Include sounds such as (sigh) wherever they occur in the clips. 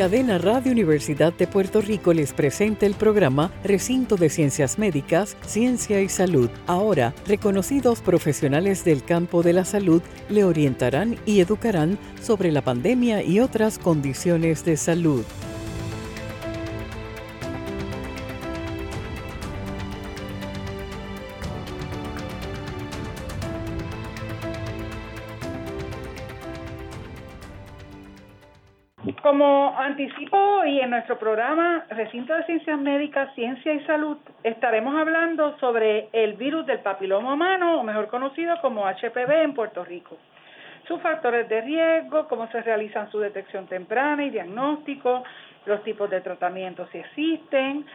Cadena Radio Universidad de Puerto Rico les presenta el programa Recinto de Ciencias Médicas, Ciencia y Salud. Ahora, reconocidos profesionales del campo de la salud le orientarán y educarán sobre la pandemia y otras condiciones de salud. Como anticipo hoy en nuestro programa Recinto de Ciencias Médicas, Ciencia y Salud, estaremos hablando sobre el virus del papiloma humano, o mejor conocido como HPV en Puerto Rico. Sus factores de riesgo, cómo se realizan su detección temprana y diagnóstico, los tipos de tratamientos si existen.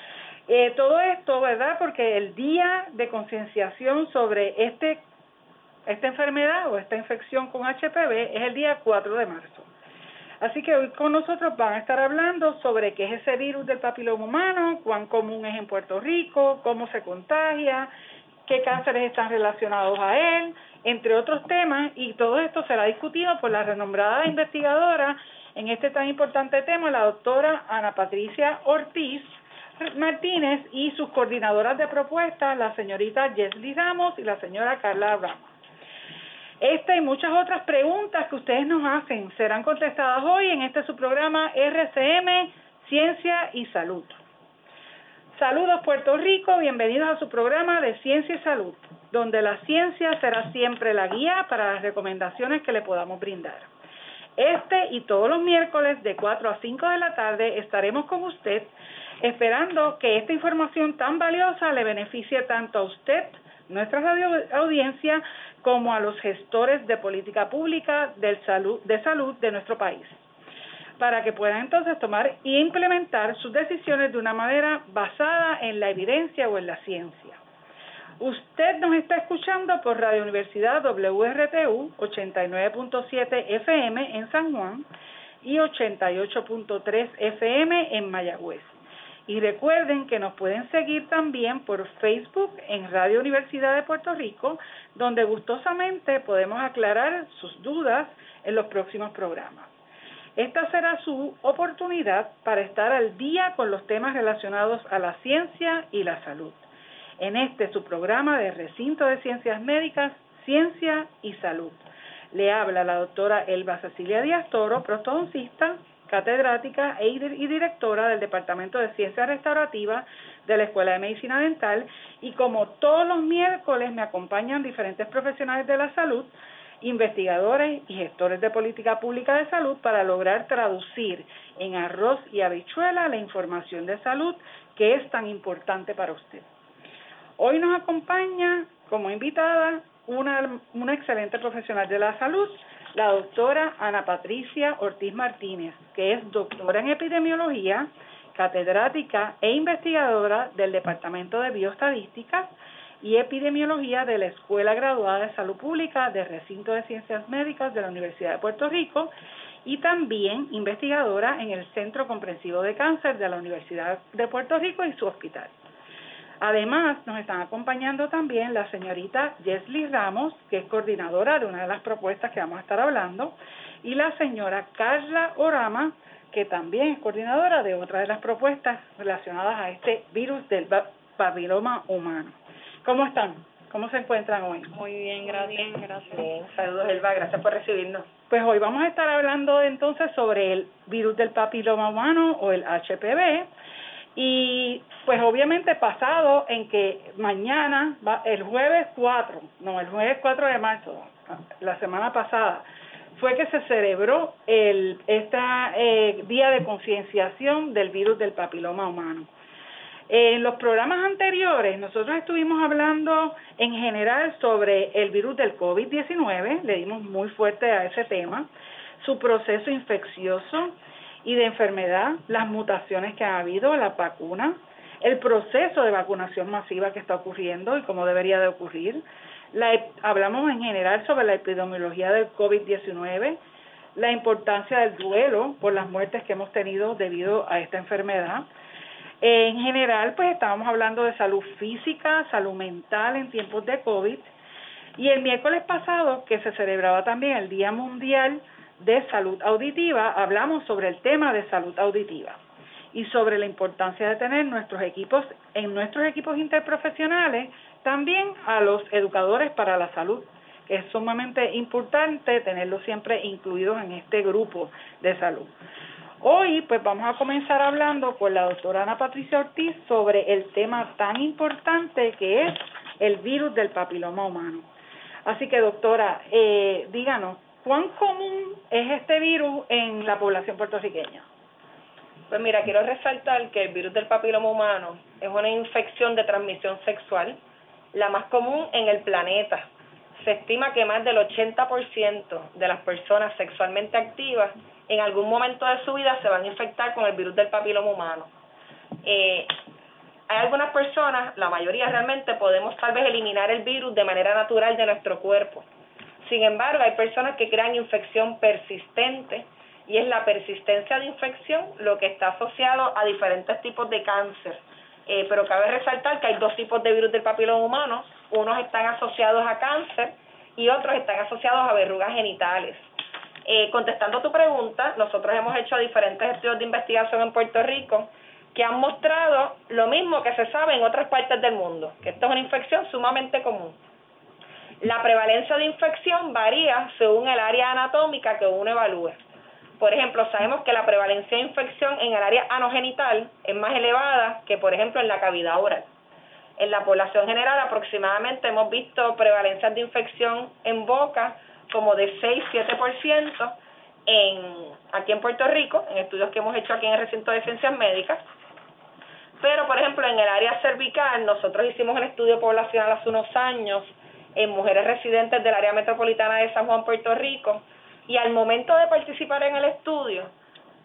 Eh, todo esto, ¿verdad? Porque el día de concienciación sobre este, esta enfermedad o esta infección con HPV es el día 4 de marzo. Así que hoy con nosotros van a estar hablando sobre qué es ese virus del papiloma humano, cuán común es en Puerto Rico, cómo se contagia, qué cánceres están relacionados a él, entre otros temas, y todo esto será discutido por la renombrada investigadora en este tan importante tema, la doctora Ana Patricia Ortiz Martínez y sus coordinadoras de propuestas, la señorita Jesly Ramos y la señora Carla Ramos. Esta y muchas otras preguntas que ustedes nos hacen serán contestadas hoy en este su programa RCM Ciencia y Salud. Saludos Puerto Rico, bienvenidos a su programa de Ciencia y Salud, donde la ciencia será siempre la guía para las recomendaciones que le podamos brindar. Este y todos los miércoles de 4 a 5 de la tarde estaremos con usted esperando que esta información tan valiosa le beneficie tanto a usted, nuestra audiencia, como a los gestores de política pública de salud, de salud de nuestro país, para que puedan entonces tomar e implementar sus decisiones de una manera basada en la evidencia o en la ciencia. Usted nos está escuchando por Radio Universidad WRTU 89.7 FM en San Juan y 88.3 FM en Mayagüez. Y recuerden que nos pueden seguir también por Facebook en Radio Universidad de Puerto Rico, donde gustosamente podemos aclarar sus dudas en los próximos programas. Esta será su oportunidad para estar al día con los temas relacionados a la ciencia y la salud. En este su programa de Recinto de Ciencias Médicas, Ciencia y Salud. Le habla la doctora Elba Cecilia Díaz Toro, prostodoncista, catedrática e y directora del Departamento de Ciencias Restaurativas de la Escuela de Medicina Dental y como todos los miércoles me acompañan diferentes profesionales de la salud, investigadores y gestores de política pública de salud para lograr traducir en arroz y habichuela la información de salud que es tan importante para usted. Hoy nos acompaña como invitada una, una excelente profesional de la salud, la doctora Ana Patricia Ortiz Martínez, que es doctora en epidemiología, catedrática e investigadora del Departamento de Bioestadística y Epidemiología de la Escuela Graduada de Salud Pública de Recinto de Ciencias Médicas de la Universidad de Puerto Rico y también investigadora en el Centro Comprensivo de Cáncer de la Universidad de Puerto Rico y su hospital. Además, nos están acompañando también la señorita Jesly Ramos, que es coordinadora de una de las propuestas que vamos a estar hablando, y la señora Carla Orama, que también es coordinadora de otra de las propuestas relacionadas a este virus del papiloma humano. ¿Cómo están? ¿Cómo se encuentran hoy? Muy bien, gracias. gracias. Saludos, Elba, gracias por recibirnos. Pues hoy vamos a estar hablando entonces sobre el virus del papiloma humano o el HPV y pues obviamente pasado en que mañana, el jueves 4, no, el jueves 4 de marzo, la semana pasada, fue que se celebró el este día de concienciación del virus del papiloma humano. En los programas anteriores nosotros estuvimos hablando en general sobre el virus del COVID-19, le dimos muy fuerte a ese tema, su proceso infeccioso, y de enfermedad, las mutaciones que ha habido, la vacuna, el proceso de vacunación masiva que está ocurriendo y cómo debería de ocurrir, La, hablamos en general sobre la epidemiología del COVID-19, la importancia del duelo por las muertes que hemos tenido debido a esta enfermedad. En general, pues estábamos hablando de salud física, salud mental en tiempos de COVID. Y el miércoles pasado, que se celebraba también el Día Mundial de Salud Auditiva, hablamos sobre el tema de salud auditiva y sobre la importancia de tener nuestros equipos, en nuestros equipos interprofesionales, también a los educadores para la salud es sumamente importante tenerlos siempre incluidos en este grupo de salud. Hoy pues vamos a comenzar hablando con la doctora Ana Patricia Ortiz sobre el tema tan importante que es el virus del papiloma humano. Así que doctora, eh, díganos, ¿cuán común es este virus en la población puertorriqueña? Pues mira, quiero resaltar que el virus del papiloma humano es una infección de transmisión sexual, la más común en el planeta se estima que más del 80% de las personas sexualmente activas en algún momento de su vida se van a infectar con el virus del papiloma humano. Eh, hay algunas personas, la mayoría realmente, podemos tal vez eliminar el virus de manera natural de nuestro cuerpo. Sin embargo, hay personas que crean infección persistente y es la persistencia de infección lo que está asociado a diferentes tipos de cáncer. Eh, pero cabe resaltar que hay dos tipos de virus del papiloma humano, unos están asociados a cáncer y otros están asociados a verrugas genitales. Eh, contestando tu pregunta, nosotros hemos hecho diferentes estudios de investigación en Puerto Rico que han mostrado lo mismo que se sabe en otras partes del mundo, que esto es una infección sumamente común. La prevalencia de infección varía según el área anatómica que uno evalúe. Por ejemplo, sabemos que la prevalencia de infección en el área anogenital es más elevada que, por ejemplo, en la cavidad oral. En la población general aproximadamente hemos visto prevalencias de infección en boca como de 6-7% en, aquí en Puerto Rico, en estudios que hemos hecho aquí en el recinto de ciencias médicas. Pero, por ejemplo, en el área cervical, nosotros hicimos un estudio poblacional hace unos años en mujeres residentes del área metropolitana de San Juan, Puerto Rico, y al momento de participar en el estudio,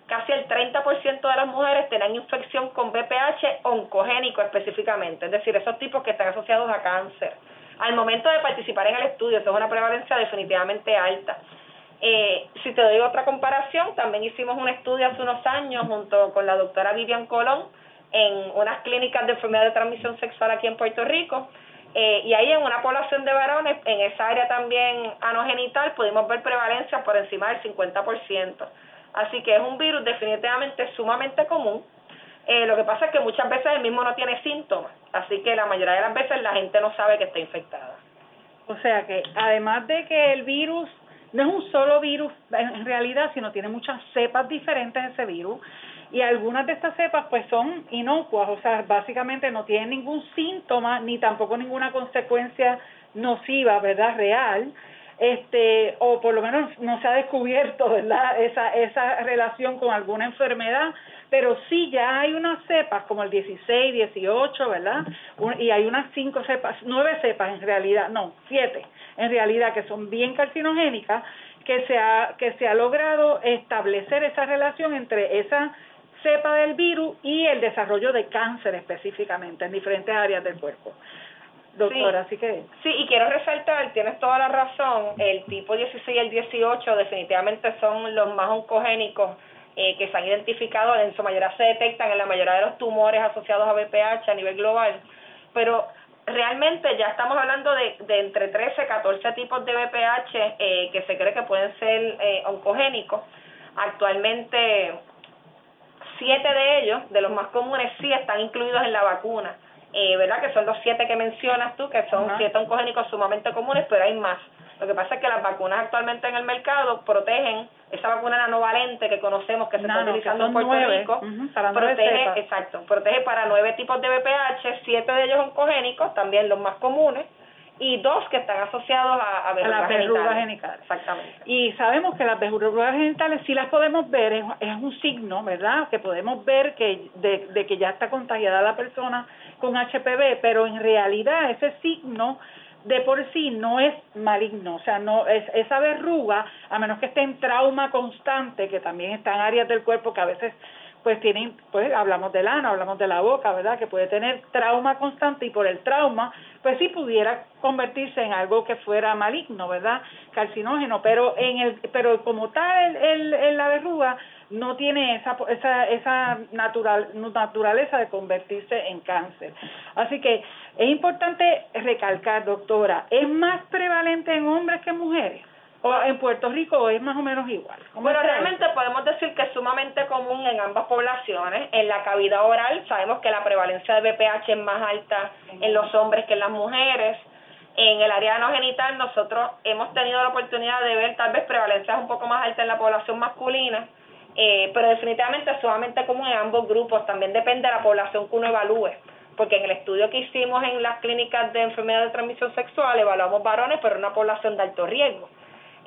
casi el 30% de las mujeres tenían infección con BPH oncogénico específicamente, es decir, esos tipos que están asociados a cáncer. Al momento de participar en el estudio, eso es una prevalencia definitivamente alta. Eh, si te doy otra comparación, también hicimos un estudio hace unos años junto con la doctora Vivian Colón en unas clínicas de enfermedad de transmisión sexual aquí en Puerto Rico. Eh, y ahí en una población de varones, en esa área también anogenital, pudimos ver prevalencia por encima del 50%. Así que es un virus definitivamente sumamente común. Eh, lo que pasa es que muchas veces el mismo no tiene síntomas, así que la mayoría de las veces la gente no sabe que está infectada. O sea que además de que el virus no es un solo virus en realidad, sino tiene muchas cepas diferentes ese virus y algunas de estas cepas pues son inocuas, o sea, básicamente no tienen ningún síntoma ni tampoco ninguna consecuencia nociva, ¿verdad? Real. Este o por lo menos no se ha descubierto verdad esa esa relación con alguna enfermedad. Pero sí ya hay unas cepas como el 16 18 verdad y hay unas cinco cepas nueve cepas en realidad no siete en realidad que son bien carcinogénicas que se ha que se ha logrado establecer esa relación entre esa cepa del virus y el desarrollo de cáncer específicamente en diferentes áreas del cuerpo doctora, sí. así que... Sí, y quiero resaltar, tienes toda la razón, el tipo 16 y el 18 definitivamente son los más oncogénicos eh, que se han identificado, en su mayoría se detectan en la mayoría de los tumores asociados a BPH a nivel global, pero realmente ya estamos hablando de, de entre 13 y 14 tipos de BPH eh, que se cree que pueden ser eh, oncogénicos. Actualmente, siete de ellos, de los más comunes, sí están incluidos en la vacuna. Eh, ¿verdad? Que son los siete que mencionas tú, que son siete oncogénicos sumamente comunes, pero hay más. Lo que pasa es que las vacunas actualmente en el mercado protegen esa vacuna nanovalente que conocemos que se está utilizando en Puerto Rico, protege, exacto, protege para nueve tipos de BPH, siete de ellos oncogénicos, también los más comunes, y dos que están asociados a, a, las verrugas genitales. Exactamente. Y sabemos que las verrugas genitales sí las podemos ver, es, un signo, ¿verdad? Que podemos ver que de, de que ya está contagiada la persona con HPV, pero en realidad ese signo de por sí no es maligno, o sea, no es esa verruga, a menos que esté en trauma constante, que también está en áreas del cuerpo que a veces pues tienen, pues hablamos del ano, hablamos de la boca, ¿verdad? Que puede tener trauma constante y por el trauma, pues sí pudiera convertirse en algo que fuera maligno, ¿verdad? Carcinógeno, pero en el, pero como tal el, el, la verruga no tiene esa, esa, esa natural, naturaleza de convertirse en cáncer. Así que es importante recalcar, doctora, ¿es más prevalente en hombres que en mujeres? ¿O en Puerto Rico es más o menos igual? Bueno, realmente podemos decir que es sumamente común en ambas poblaciones. En la cavidad oral sabemos que la prevalencia de BPH es más alta en los hombres que en las mujeres. En el área no genital nosotros hemos tenido la oportunidad de ver tal vez prevalencias un poco más altas en la población masculina, eh, pero definitivamente es sumamente común en ambos grupos. También depende de la población que uno evalúe porque en el estudio que hicimos en las clínicas de enfermedad de transmisión sexual evaluamos varones, pero una población de alto riesgo.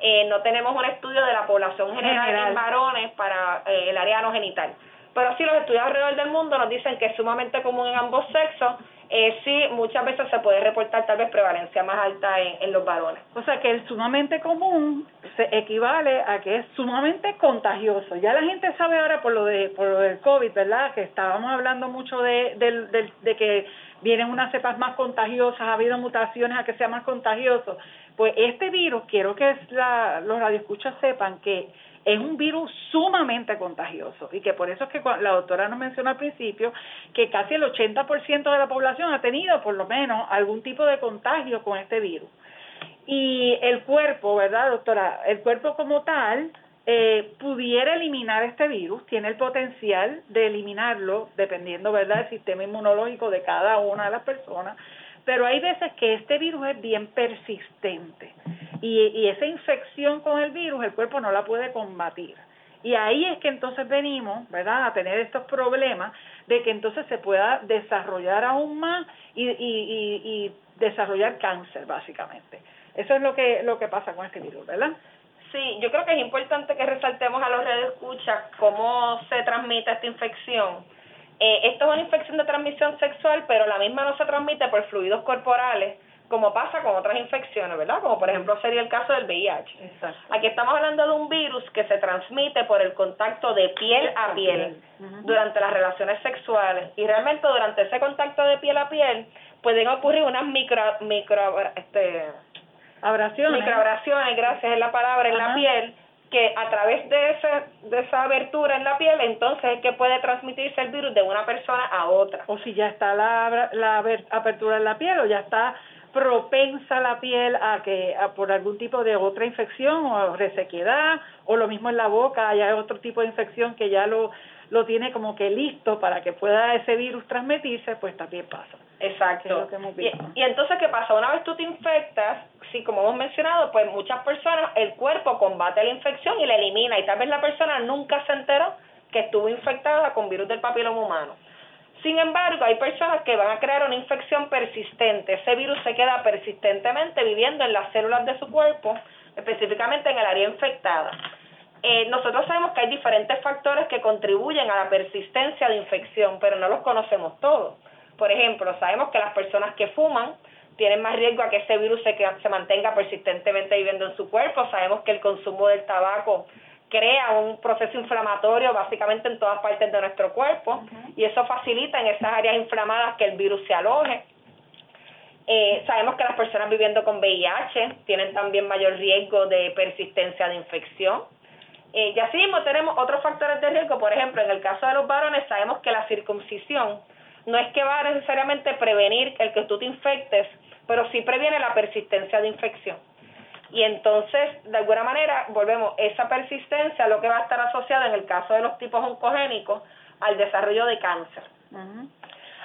Eh, no tenemos un estudio de la población general, en varones para eh, el área no genital. Pero sí, los estudios alrededor del mundo nos dicen que es sumamente común en ambos sexos. Eh, sí, muchas veces se puede reportar tal vez prevalencia más alta en, los varones. O sea que el sumamente común se equivale a que es sumamente contagioso. Ya la gente sabe ahora por lo de por lo del COVID, ¿verdad? Que estábamos hablando mucho de, de, de que vienen unas cepas más contagiosas, ha habido mutaciones a que sea más contagioso. Pues este virus, quiero que la, los radioescuchas sepan que es un virus sumamente contagioso y que por eso es que la doctora nos mencionó al principio que casi el 80% de la población ha tenido por lo menos algún tipo de contagio con este virus. Y el cuerpo, ¿verdad, doctora? El cuerpo como tal eh, pudiera eliminar este virus, tiene el potencial de eliminarlo dependiendo, ¿verdad?, del sistema inmunológico de cada una de las personas, pero hay veces que este virus es bien persistente y, y esa infección con el virus el cuerpo no la puede combatir. Y ahí es que entonces venimos, ¿verdad?, a tener estos problemas de que entonces se pueda desarrollar aún más y, y, y, desarrollar cáncer, básicamente. Eso es lo que, lo que pasa con este virus, ¿verdad? Sí, yo creo que es importante que resaltemos a los redes escucha cómo se transmite esta infección eh, esto es una infección de transmisión sexual, pero la misma no se transmite por fluidos corporales, como pasa con otras infecciones, ¿verdad? Como por ejemplo sería el caso del VIH. Exacto. Aquí estamos hablando de un virus que se transmite por el contacto de piel a piel durante las relaciones sexuales. Y realmente durante ese contacto de piel a piel pueden ocurrir unas micro, micro, este, abrasiones. Microabrasiones, gracias, es la palabra, en la piel que a través de, ese, de esa abertura en la piel, entonces es que puede transmitirse el virus de una persona a otra. O si ya está la, la apertura en la piel o ya está propensa la piel a que a por algún tipo de otra infección o resequedad o lo mismo en la boca, hay otro tipo de infección que ya lo lo tiene como que listo para que pueda ese virus transmitirse, pues también pasa. Exacto. y, y, entonces, ¿qué pasa? Una vez tú te infectas, sí, como hemos mencionado, pues muchas personas, el cuerpo combate la infección y la elimina, y tal vez la persona nunca se enteró que estuvo infectada con virus del papiloma humano. Sin embargo, hay personas que van a crear una infección persistente. Ese virus se queda persistentemente viviendo en las células de su cuerpo, específicamente en el área infectada. Eh, nosotros sabemos que hay diferentes factores que contribuyen a la persistencia de infección, pero no los conocemos todos. Por ejemplo, sabemos que las personas que fuman tienen más riesgo a que ese virus se, se mantenga persistentemente viviendo en su cuerpo. Sabemos que el consumo del tabaco crea un proceso inflamatorio básicamente en todas partes de nuestro cuerpo y eso facilita en esas áreas inflamadas que el virus se aloje. Eh, sabemos que las personas viviendo con VIH tienen también mayor riesgo de persistencia de infección. Eh, y así mismo tenemos otros factores de riesgo, por ejemplo, en el caso de los varones sabemos que la circuncisión no es que va a necesariamente prevenir el que tú te infectes, pero sí previene la persistencia de infección. Y entonces, de alguna manera, volvemos, esa persistencia lo que va a estar asociada en el caso de los tipos oncogénicos al desarrollo de cáncer.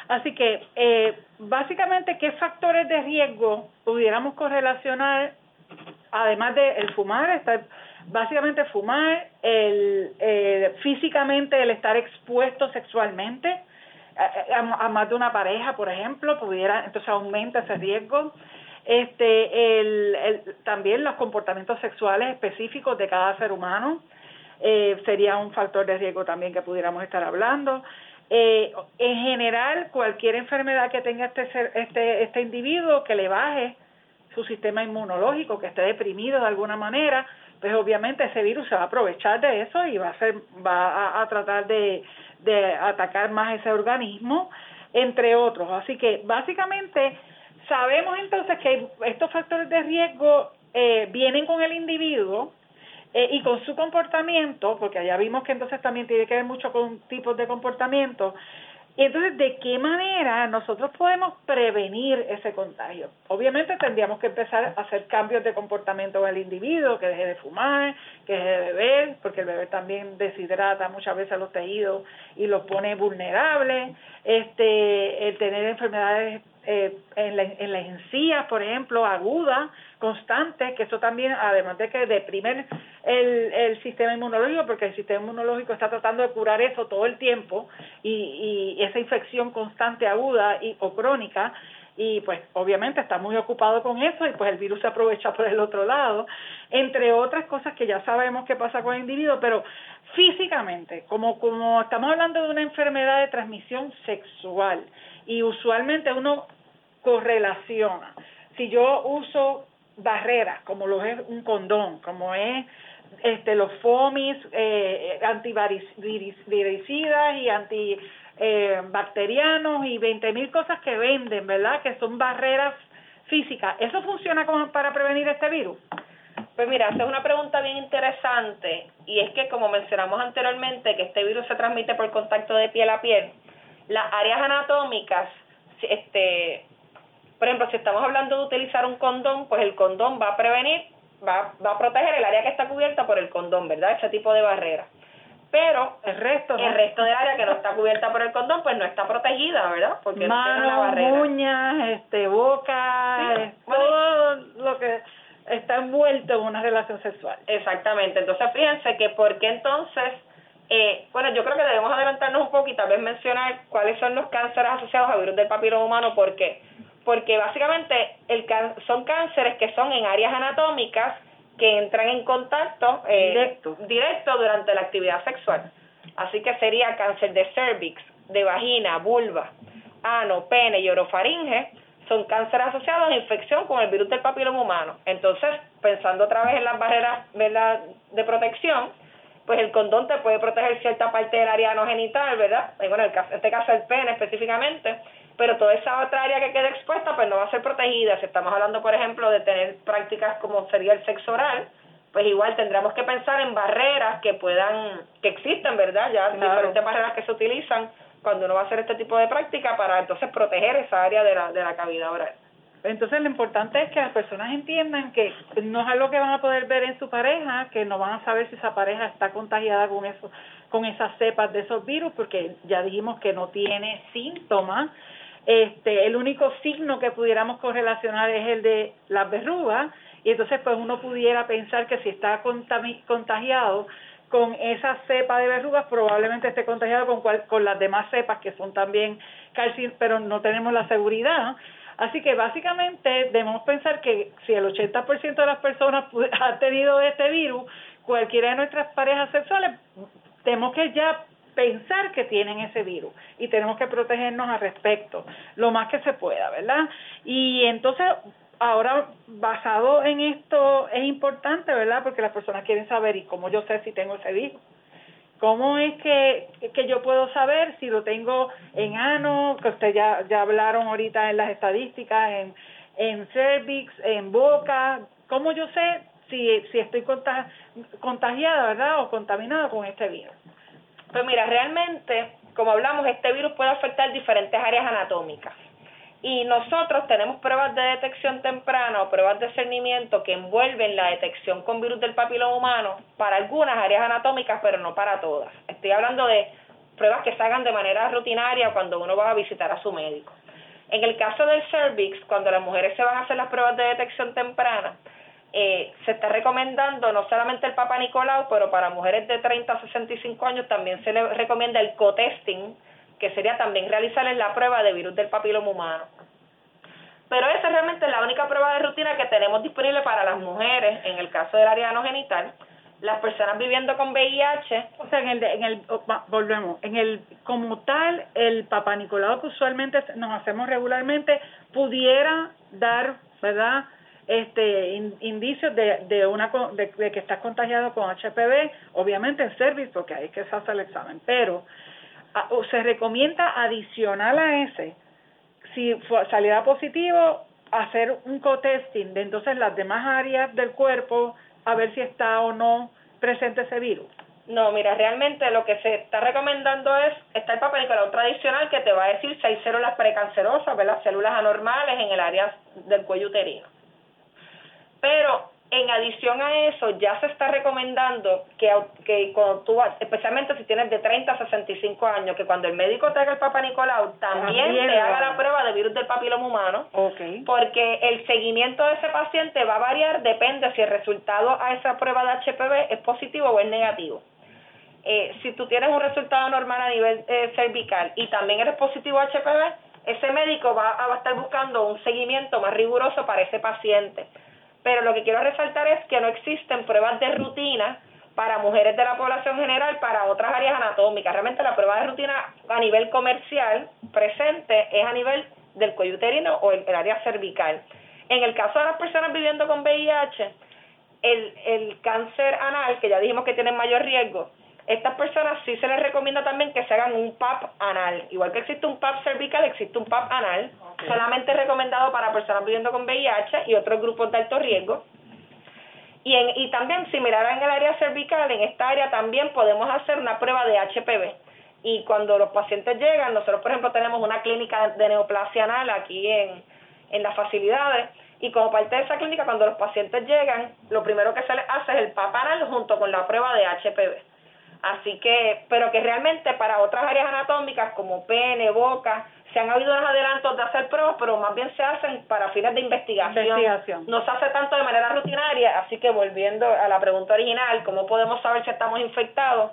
Así que, eh, básicamente, ¿qué factores de riesgo pudiéramos correlacionar, además de el fumar, estar básicamente fumar, el, eh, físicamente el estar expuesto sexualmente a, más de una pareja, por ejemplo, pudiera, entonces aumenta ese riesgo. Este, el, el, también los comportamientos sexuales específicos de cada ser humano eh, sería un factor de riesgo también que pudiéramos estar hablando. Eh, en general, cualquier enfermedad que tenga este, este, este individuo que le baje su sistema inmunológico, que esté deprimido de alguna manera, pues obviamente ese virus se va a aprovechar de eso y va a ser, va a, tratar de, de atacar más ese organismo, entre otros. Así que básicamente sabemos entonces que estos factores de riesgo eh, vienen con el individuo eh, y con su comportamiento, porque allá vimos que entonces también tiene que ver mucho con tipos de comportamiento, y entonces, ¿de qué manera nosotros podemos prevenir ese contagio? Obviamente tendríamos que empezar a hacer cambios de comportamiento en el individuo, que deje de fumar, que deje de beber, porque el beber también deshidrata muchas veces los tejidos y los pone vulnerables, este, el tener enfermedades eh, en, la, en las encías, por ejemplo, agudas, constantes, que eso también, además de que deprimen el, el sistema inmunológico, porque el sistema inmunológico está tratando de curar eso todo el tiempo, y, y esa infección constante, aguda y, o crónica, y pues obviamente está muy ocupado con eso y pues el virus se aprovecha por el otro lado, entre otras cosas que ya sabemos qué pasa con el individuo, pero físicamente, como, como estamos hablando de una enfermedad de transmisión sexual y usualmente uno correlaciona. Si yo uso barreras, como lo es un condón, como es este, los FOMIS, eh, antiviricidas y antibacterianos eh, y 20 mil cosas que venden, ¿verdad? Que son barreras físicas. ¿Eso funciona como para prevenir este virus? Pues mira, esa es una pregunta bien interesante y es que como mencionamos anteriormente que este virus se transmite por contacto de piel a piel, las áreas anatómicas, este, por ejemplo, si estamos hablando de utilizar un condón, pues el condón va a prevenir, va, va a proteger el área que está cubierta por el condón, ¿verdad? Ese tipo de barrera. Pero el resto, el resto del área que no está cubierta por el condón, pues no está protegida, ¿verdad? Porque Manos, uñas, este, boca, todo lo que está envuelto en una relación sexual. Exactamente. Entonces, fíjense que por qué entonces eh, bueno, yo creo que debemos adelantarnos un poco y tal vez mencionar cuáles son los cánceres asociados a virus del papiloma humano, ¿por qué? Porque básicamente el son cánceres que son en áreas anatómicas que entran en contacto eh, directo. directo durante la actividad sexual. Así que sería cáncer de cervix, de vagina, vulva, ano, pene y orofaringe, son cánceres asociados a infección con el virus del papiloma humano. Entonces, pensando otra vez en las barreras de protección, pues el condón te puede proteger cierta parte del área no genital, ¿verdad? Y bueno, en este caso el pene específicamente, pero toda esa otra área que queda expuesta pues no va a ser protegida. Si estamos hablando, por ejemplo, de tener prácticas como sería el sexo oral, pues igual tendremos que pensar en barreras que puedan, que existen, ¿verdad? Ya diferentes barreras que se utilizan cuando uno va a hacer este tipo de práctica para entonces proteger esa área de la, de la cavidad oral. Entonces lo importante es que las personas entiendan que no es algo que van a poder ver en su pareja, que no van a saber si esa pareja está contagiada con eso, con esas cepas de esos virus, porque ya dijimos que no tiene síntomas. Este, el único signo que pudiéramos correlacionar es el de las verrugas, y entonces pues uno pudiera pensar que si está contagiado con esa cepa de verrugas, probablemente esté contagiado con, con las demás cepas que son también calcio, pero no tenemos la seguridad. Así que básicamente debemos pensar que si el 80% de las personas (laughs) ha tenido este virus, cualquiera de nuestras parejas sexuales, tenemos que ya pensar que tienen ese virus y tenemos que protegernos al respecto, lo más que se pueda, ¿verdad? Y entonces, ahora, basado en esto, es importante, ¿verdad? Porque las personas quieren saber, ¿y cómo yo sé si tengo ese virus? ¿Cómo es que, que yo puedo saber si lo tengo en ano, que ustedes ya, ya hablaron ahorita en las estadísticas, en, en cervix, en boca? ¿Cómo yo sé si, si estoy contagiada, verdad, o contaminada con este virus? Pues mira, realmente, como hablamos, este virus puede afectar diferentes áreas anatómicas. Y nosotros tenemos pruebas de detección temprana o pruebas de discernimiento que envuelven la detección con virus del papiloma humano para algunas áreas anatómicas, pero no para todas. Estoy hablando de pruebas que se hagan de manera rutinaria cuando uno va a visitar a su médico. En el caso del cervix, cuando las mujeres se van a hacer las pruebas de detección temprana, eh, se está recomendando no solamente el Papa Nicolau, pero para mujeres de 30 a 65 años también se le recomienda el co-testing, que sería también realizarles la prueba de virus del papiloma humano. Pero esa es realmente la única prueba de rutina que tenemos disponible para las mujeres en el caso del área no genital. Las personas viviendo con VIH. O sea, en el, en el volvemos, en el como tal, el papá Nicolau que usualmente nos hacemos regularmente pudiera dar, ¿verdad? Este indicios de, de una de, que estás contagiado con HPV, obviamente en service porque ahí es que se hace el examen, pero se recomienda adicional a ese, si saliera positivo, hacer un co-testing de entonces las demás áreas del cuerpo a ver si está o no presente ese virus. No, mira, realmente lo que se está recomendando es, está el papel Nicolau tradicional que te va a decir si hay células precancerosas, las células anormales en el área del cuello uterino. Pero en adición a eso, ya se está recomendando que, que cuando tú, especialmente si tienes de 30 a 65 años, que cuando el médico te haga el Papa Nicolau, también, te haga la prueba de virus del papiloma humano, porque el seguimiento de ese paciente va a variar, depende si el resultado a esa prueba de HPV es positivo o es negativo. Eh, si tú tienes un resultado normal a nivel eh, cervical y también eres positivo a HPV, ese médico va a estar buscando un seguimiento más riguroso para ese paciente pero lo que quiero resaltar es que no existen pruebas de rutina para mujeres de la población general para otras áreas anatómicas. Realmente la prueba de rutina a nivel comercial presente es a nivel del cuello uterino o el, área cervical. En el caso de las personas viviendo con VIH, el, el cáncer anal, que ya dijimos que tienen mayor riesgo, estas personas sí se les recomienda también que se hagan un PAP anal. Igual que existe un PAP cervical, existe un PAP anal, solamente recomendado para personas viviendo con VIH y otros grupos de alto riesgo. Y, en, y también, similar en el área cervical, en esta área también podemos hacer una prueba de HPV. Y cuando los pacientes llegan, nosotros, por ejemplo, tenemos una clínica de neoplasia anal aquí en, en las facilidades. Y como parte de esa clínica, cuando los pacientes llegan, lo primero que se les hace es el PAP anal junto con la prueba de HPV. Así que, pero que realmente para otras áreas anatómicas como pene, boca, se han habido unos adelantos de hacer pruebas, pero más bien se hacen para fines de investigación. No se hace tanto de manera rutinaria, así que volviendo a la pregunta original, ¿cómo podemos saber si estamos infectados?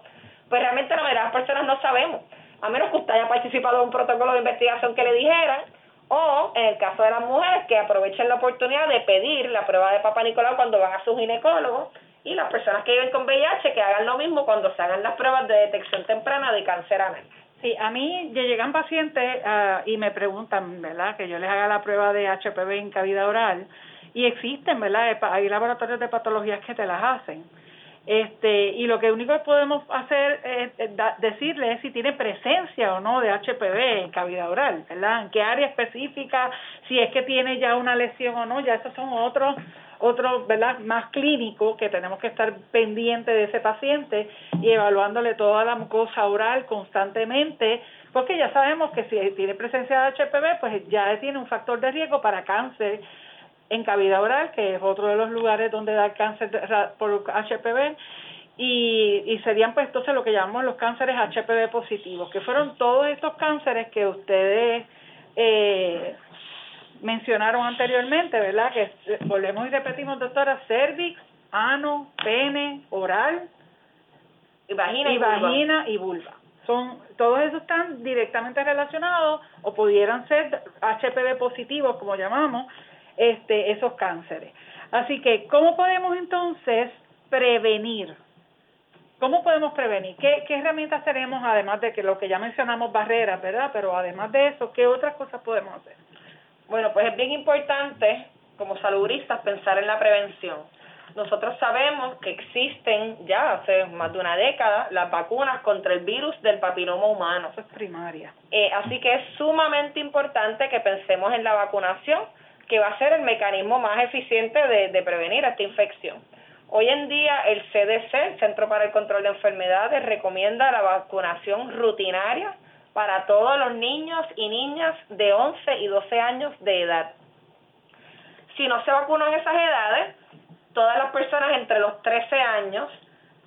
Pues realmente la mayoría de las personas no sabemos, a menos que usted haya participado en un protocolo de investigación que le dijeran, o en el caso de las mujeres que aprovechen la oportunidad de pedir la prueba de Papa Nicolau cuando van a su ginecólogo, y las personas que viven con VIH que hagan lo mismo cuando se hagan las pruebas de detección temprana de cáncer anal. Sí, a mí llegan pacientes uh, y me preguntan, ¿verdad?, que yo les haga la prueba de HPV en cavidad oral y existen, ¿verdad?, hay laboratorios de patologías que te las hacen. Este, y lo que único que podemos hacer es, decirle es si tiene presencia o no de HPV en cavidad oral, ¿verdad? En qué área específica, si es que tiene ya una lesión o no, ya esos son otros otro, ¿verdad?, más clínico que tenemos que estar pendiente de ese paciente y evaluándole toda la mucosa oral constantemente, porque ya sabemos que si tiene presencia de HPV, pues ya tiene un factor de riesgo para cáncer en cavidad oral, que es otro de los lugares donde da cáncer por HPV, y, y serían pues entonces lo que llamamos los cánceres HPV positivos, que fueron todos estos cánceres que ustedes eh, mencionaron anteriormente, ¿verdad? Que eh, volvemos y repetimos, doctora, cervix, ano, pene, oral, y vagina y, vagina y vulva. Son, todos esos están directamente relacionados o pudieran ser HPV positivos, como llamamos, este, esos cánceres. Así que, ¿cómo podemos entonces prevenir? ¿Cómo podemos prevenir? ¿Qué, ¿Qué herramientas tenemos, además de que lo que ya mencionamos, barreras, ¿verdad? Pero además de eso, ¿qué otras cosas podemos hacer? Bueno, pues es bien importante como saludistas pensar en la prevención. Nosotros sabemos que existen ya hace más de una década las vacunas contra el virus del papiloma humano. Eso es primaria. Eh, así que es sumamente importante que pensemos en la vacunación, que va a ser el mecanismo más eficiente de, de prevenir esta infección. Hoy en día el CDC, el Centro para el Control de Enfermedades, recomienda la vacunación rutinaria para todos los niños y niñas de 11 y 12 años de edad. Si no se vacunan esas edades, todas las personas entre los 13 años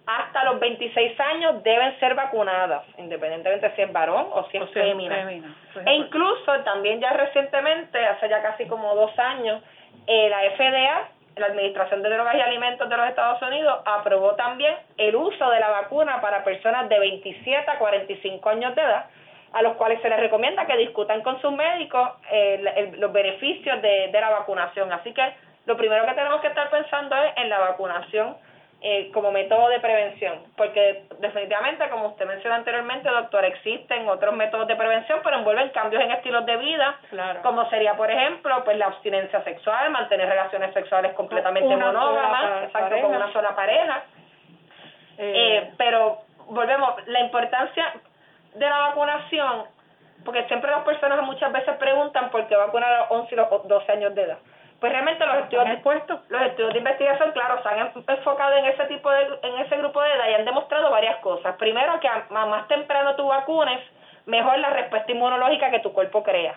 hasta los 26 años deben ser vacunadas, independientemente si es varón o si es fémina. E incluso también ya recientemente, hace ya casi como dos años, eh, la FDA, la Administración de Drogas y Alimentos de los Estados Unidos, aprobó también el uso de la vacuna para personas de 27 a 45 años de edad, a los cuales se les recomienda que discutan con sus médicos eh, los beneficios de, de la vacunación. Así que lo primero que tenemos que estar pensando es en la vacunación eh, como método de prevención, porque definitivamente, como usted mencionó anteriormente, doctor, existen otros métodos de prevención, pero envuelven cambios en estilos de vida, como sería, por ejemplo, pues la abstinencia sexual, mantener relaciones sexuales completamente monógamas, exacto, con una sola pareja. Eh, eh, pero volvemos, la importancia de la vacunación, porque siempre las personas muchas veces preguntan por qué vacunar a los 11 y los 12 años de edad. Pues realmente los estudios los estudios de investigación claro se han enfocado en ese tipo de en ese grupo de edad y han demostrado varias cosas. Primero que a, más temprano tú vacunes mejor la respuesta inmunológica que tu cuerpo crea.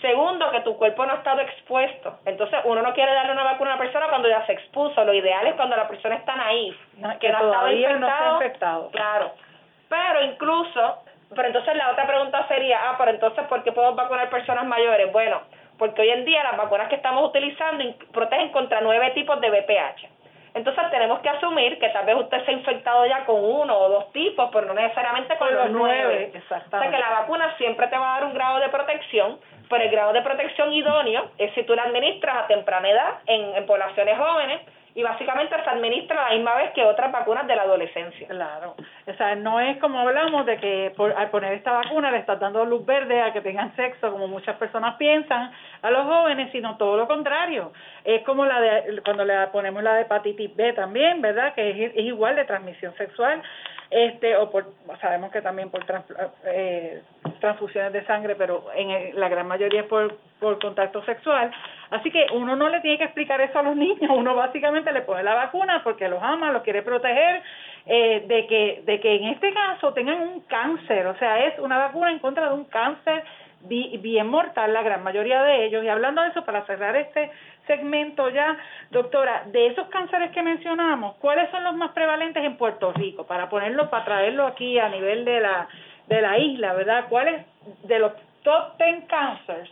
Segundo que tu cuerpo no ha estado expuesto. Entonces uno no quiere darle una vacuna a una persona cuando ya se expuso. Lo ideal es cuando la persona está ahí que, no ha estado infectado, no infectado. Claro. Pero incluso pero entonces la otra pregunta sería ah pero entonces ¿por qué puedo vacunar personas mayores? bueno porque hoy en día las vacunas que estamos utilizando protegen contra nueve tipos de VPH. Entonces tenemos que asumir que tal vez usted se ha infectado ya con uno o dos tipos, pero no necesariamente con, los, nueve. Exactamente. O sea que la vacuna siempre te va a dar un grado de protección, pero el grado de protección idóneo es si tú la administras a temprana edad en, en poblaciones jóvenes y básicamente se administra la misma vez que otras vacunas de la adolescencia. Claro, o sea, no es como hablamos de que por, al poner esta vacuna le estás dando luz verde a que tengan sexo, como muchas personas piensan, a los jóvenes, sino todo lo contrario. Es como la de cuando le ponemos la de hepatitis B también, ¿verdad? Que es, es igual de transmisión sexual este o por sabemos que también por eh, transfusiones de sangre pero en la gran mayoría es por por contacto sexual. Así que uno no le tiene que explicar eso a los (laughs) niños. Uno básicamente le pone la vacuna porque los ama los quiere proteger eh, de que de que en este caso tengan un cáncer. O sea es una vacuna en contra de un cáncer bien mortal la gran mayoría de ellos y hablando de eso para cerrar este segmento ya, doctora, de esos cánceres que mencionamos, ¿cuáles son los más prevalentes en Puerto Rico? Para ponerlo, para traerlo aquí a nivel de la, de la isla, ¿verdad? ¿Cuáles de los top 10 cancers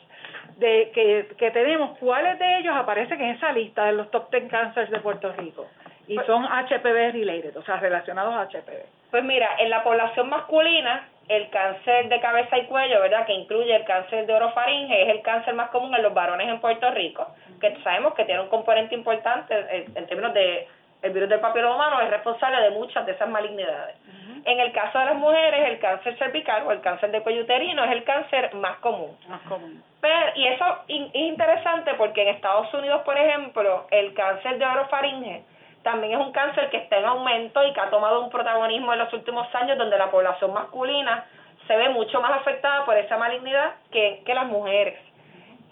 de, que, que tenemos, cuáles de ellos aparecen en esa lista de los top 10 cancers de Puerto Rico? Y pues son HPV related, o sea, relacionados a HPV. Pues mira, en la población masculina el cáncer de cabeza y cuello, ¿verdad? Que incluye el cáncer de orofaringe, es el cáncer más común en los varones en Puerto Rico, que sabemos que tiene un componente importante en, términos de el virus del papiloma humano es responsable de muchas de esas malignidades. En el caso de las mujeres, el cáncer cervical o el cáncer de cuello uterino es el cáncer más común. Más común. Pero, y eso es interesante porque en Estados Unidos, por ejemplo, el cáncer de orofaringe también es un cáncer que está en aumento y que ha tomado un protagonismo en los últimos años donde la población masculina se ve mucho más afectada por esa malignidad que, que las mujeres.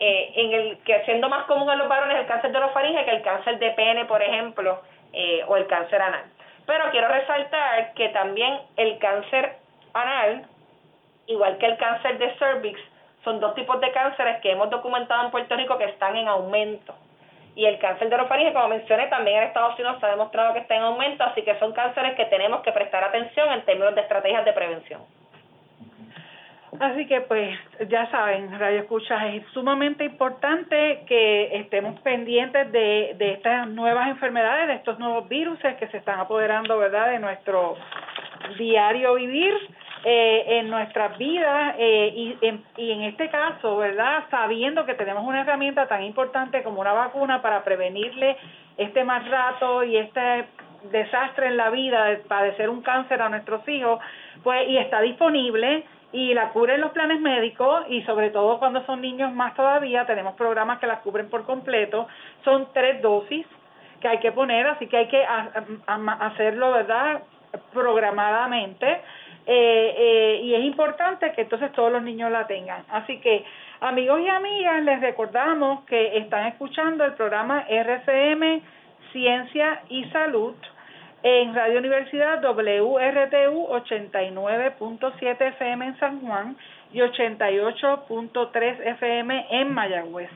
Eh, en el que siendo más común en los varones el cáncer de orofaringe que el cáncer de pene, por ejemplo, eh, o el cáncer anal. Pero quiero resaltar que también el cáncer anal, igual que el cáncer de cervix, son dos tipos de cánceres que hemos documentado en Puerto Rico que están en aumento. Y el cáncer de orofaringe, como mencioné, también en Estados Unidos se ha demostrado que está en aumento, así que son cánceres que tenemos que prestar atención en términos de estrategias de prevención. Así que pues ya saben, Radio Escuchas, es sumamente importante que estemos pendientes de, de estas nuevas enfermedades, de estos nuevos virus que se están apoderando, ¿verdad?, de nuestro diario vivir eh, en nuestras vidas eh, y, en, y en este caso, ¿verdad? Sabiendo que tenemos una herramienta tan importante como una vacuna para prevenirle este mal rato y este desastre en la vida de padecer un cáncer a nuestros hijos, pues y está disponible y la cubren los planes médicos y sobre todo cuando son niños más todavía, tenemos programas que la cubren por completo, son tres dosis que hay que poner, así que hay que hacerlo, ¿verdad? Programadamente eh, eh, y es importante que entonces todos los niños la tengan. Así que, amigos y amigas, les recordamos que están escuchando el programa RCM Ciencia y Salud en Radio Universidad WRTU 89.7 FM en San Juan y 88.3 FM en Mayagüez.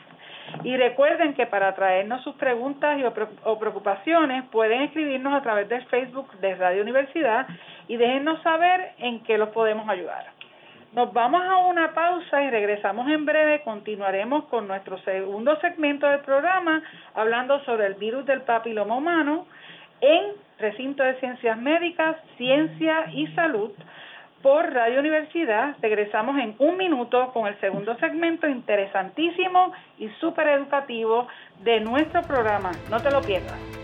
Y recuerden que para traernos sus preguntas y o preocupaciones pueden escribirnos a través del Facebook de Radio Universidad y déjennos saber en qué los podemos ayudar. Nos vamos a una pausa y regresamos en breve. Continuaremos con nuestro segundo segmento del programa hablando sobre el virus del papiloma humano en Recinto de Ciencias Médicas, Ciencia y Salud por Radio Universidad. Regresamos en un minuto con el segundo segmento interesantísimo y súper educativo de nuestro programa. No te lo pierdas.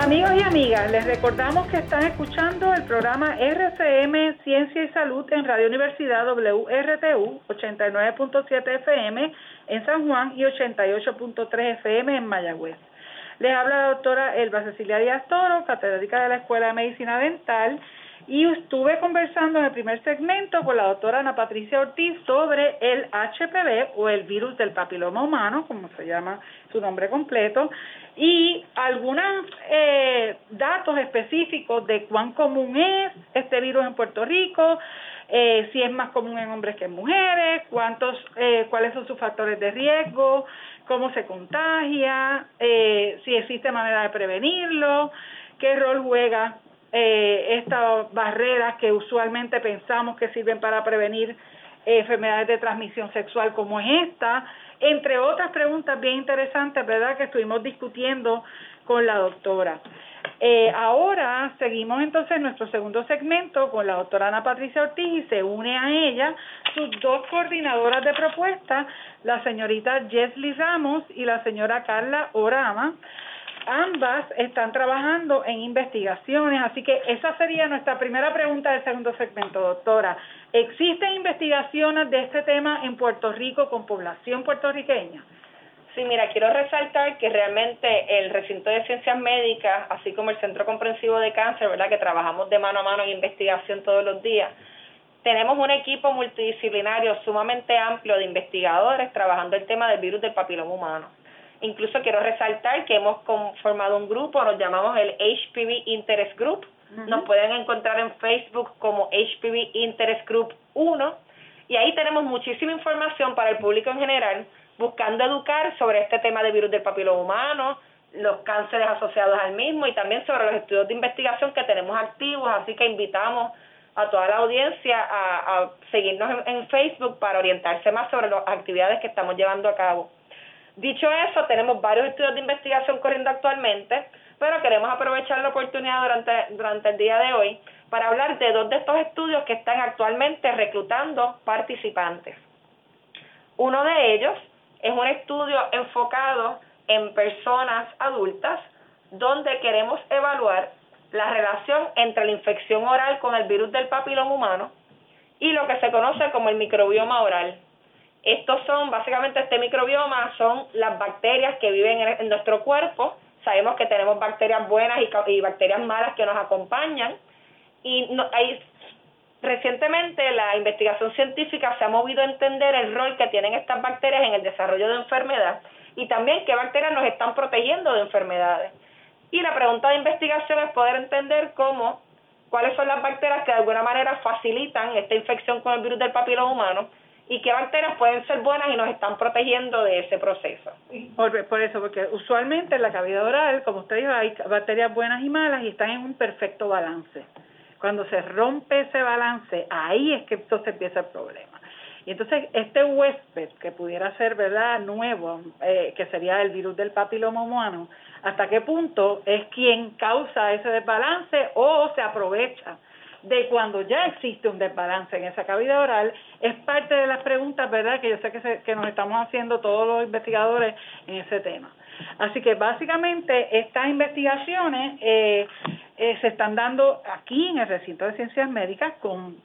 Amigos y amigas, les recordamos que están escuchando el programa RCM Ciencia y Salud en Radio Universidad WRTU 89.7 FM en San Juan y 88.3 FM en Mayagüez. Les habla la doctora Elba Cecilia Díaz Toro, catedrática de la Escuela de Medicina Dental y estuve conversando en el primer segmento con la doctora Ana Patricia Ortiz sobre el HPV o el virus del papiloma humano, como se llama su nombre completo, y algunos eh, datos específicos de cuán común es este virus en Puerto Rico, eh, si es más común en hombres que en mujeres, cuántos, eh, cuáles son sus factores de riesgo, cómo se contagia, si existe manera de prevenirlo, qué rol juega eh, estas barreras que usualmente pensamos que sirven para prevenir eh, enfermedades de transmisión sexual como es esta, entre otras preguntas bien interesantes, ¿verdad?, que estuvimos discutiendo con la doctora. Eh, ahora seguimos entonces nuestro segundo segmento con la doctora Ana Patricia Ortiz y se une a ella sus dos coordinadoras de propuesta, la señorita Jesly Ramos y la señora Carla Orama. Ambas están trabajando en investigaciones, así que esa sería nuestra primera pregunta del segundo segmento, doctora. ¿Existen investigaciones de este tema en Puerto Rico con población puertorriqueña? Sí, mira, quiero resaltar que realmente el recinto de ciencias médicas, así como el Centro Comprensivo de Cáncer, ¿verdad? que trabajamos de mano a mano en investigación todos los días, tenemos un equipo multidisciplinario sumamente amplio de investigadores trabajando el tema del virus del papiloma humano. Incluso quiero resaltar que hemos formado un grupo, nos llamamos el HPV Interest Group. Nos pueden encontrar en Facebook como HPV Interest Group 1 y ahí tenemos muchísima información para el público en general, buscando educar sobre este tema de virus del papiloma humano, los cánceres asociados al mismo y también sobre los estudios de investigación que tenemos activos, así que invitamos a toda la audiencia a, seguirnos en Facebook para orientarse más sobre las actividades que estamos llevando a cabo. Dicho eso, tenemos varios estudios de investigación corriendo actualmente, pero queremos aprovechar la oportunidad durante, durante el día de hoy para hablar de dos de estos estudios que están actualmente reclutando participantes. Uno de ellos es un estudio enfocado en personas adultas donde queremos evaluar la relación entre la infección oral con el virus del papiloma humano y lo que se conoce como el microbioma oral. Estos son, básicamente este microbioma son las bacterias que viven en, nuestro cuerpo. Sabemos que tenemos bacterias buenas y, bacterias malas que nos acompañan. Y hay, recientemente la investigación científica se ha movido a entender el rol que tienen estas bacterias en el desarrollo de enfermedad y también qué bacterias nos están protegiendo de enfermedades. Y la pregunta de investigación es poder entender cómo, cuáles son las bacterias que de alguna manera facilitan esta infección con el virus del papiloma humano y qué bacterias pueden ser buenas y nos están protegiendo de ese proceso. Por, por, eso, porque usualmente en la cavidad oral, como usted dijo, hay bacterias buenas y malas y están en un perfecto balance. Cuando se rompe ese balance, ahí es que entonces empieza el problema. Y entonces este huésped que pudiera ser, ¿verdad?, nuevo, eh, que sería el virus del papiloma humano, ¿hasta qué punto es quien causa ese desbalance o se aprovecha de cuando ya existe un desbalance en esa cavidad oral, es parte de las preguntas, ¿verdad?, que yo sé que, que nos estamos haciendo todos los investigadores en ese tema. Así que básicamente estas investigaciones eh, eh, se están dando aquí en el recinto de ciencias médicas con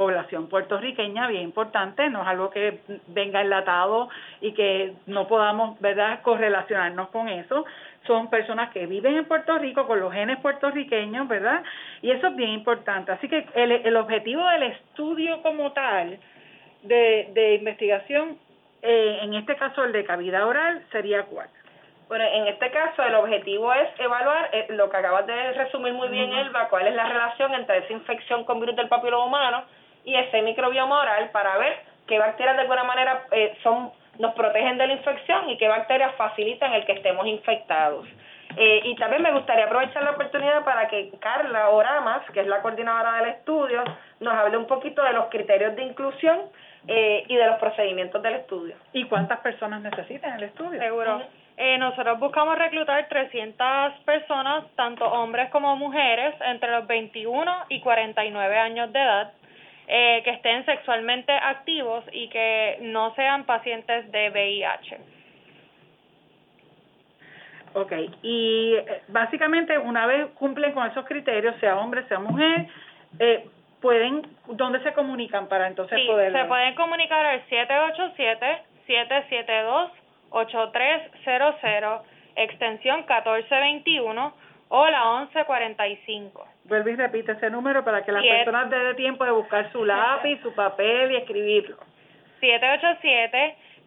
población puertorriqueña bien importante, no es algo que venga enlatado y que no podamos, ¿verdad?, correlacionarnos con eso, son personas que viven en Puerto Rico con los genes puertorriqueños, ¿verdad? Y eso es bien importante. Así que el, el objetivo del estudio como tal de, de investigación, eh, en este caso el de cavidad oral, sería cuál? Bueno, en este caso el objetivo es evaluar eh, lo que acabas de resumir muy bien, Elba, cuál es la relación entre esa infección con virus del papiloma humano y ese microbioma oral para ver qué bacterias de alguna manera eh, son nos protegen de la infección y qué bacterias facilitan el que estemos infectados. Eh, y también me gustaría aprovechar la oportunidad para que Carla Oramas, que es la coordinadora del estudio, nos hable un poquito de los criterios de inclusión eh, y de los procedimientos del estudio. ¿Y cuántas personas necesitan el estudio? Seguro. Eh, nosotros buscamos reclutar 300 personas, tanto hombres como mujeres, entre los 21 y 49 años de edad, eh, que estén sexualmente activos y que no sean pacientes de VIH. Ok, y eh, básicamente una vez cumplen con esos criterios, sea hombre, sea mujer, eh, pueden, ¿dónde se comunican para entonces sí, poder? se pueden comunicar al 787-772-8300, extensión 1421 o la 1145. Vuelve y repite ese número para que las personas den tiempo de buscar su lápiz, su papel y escribirlo.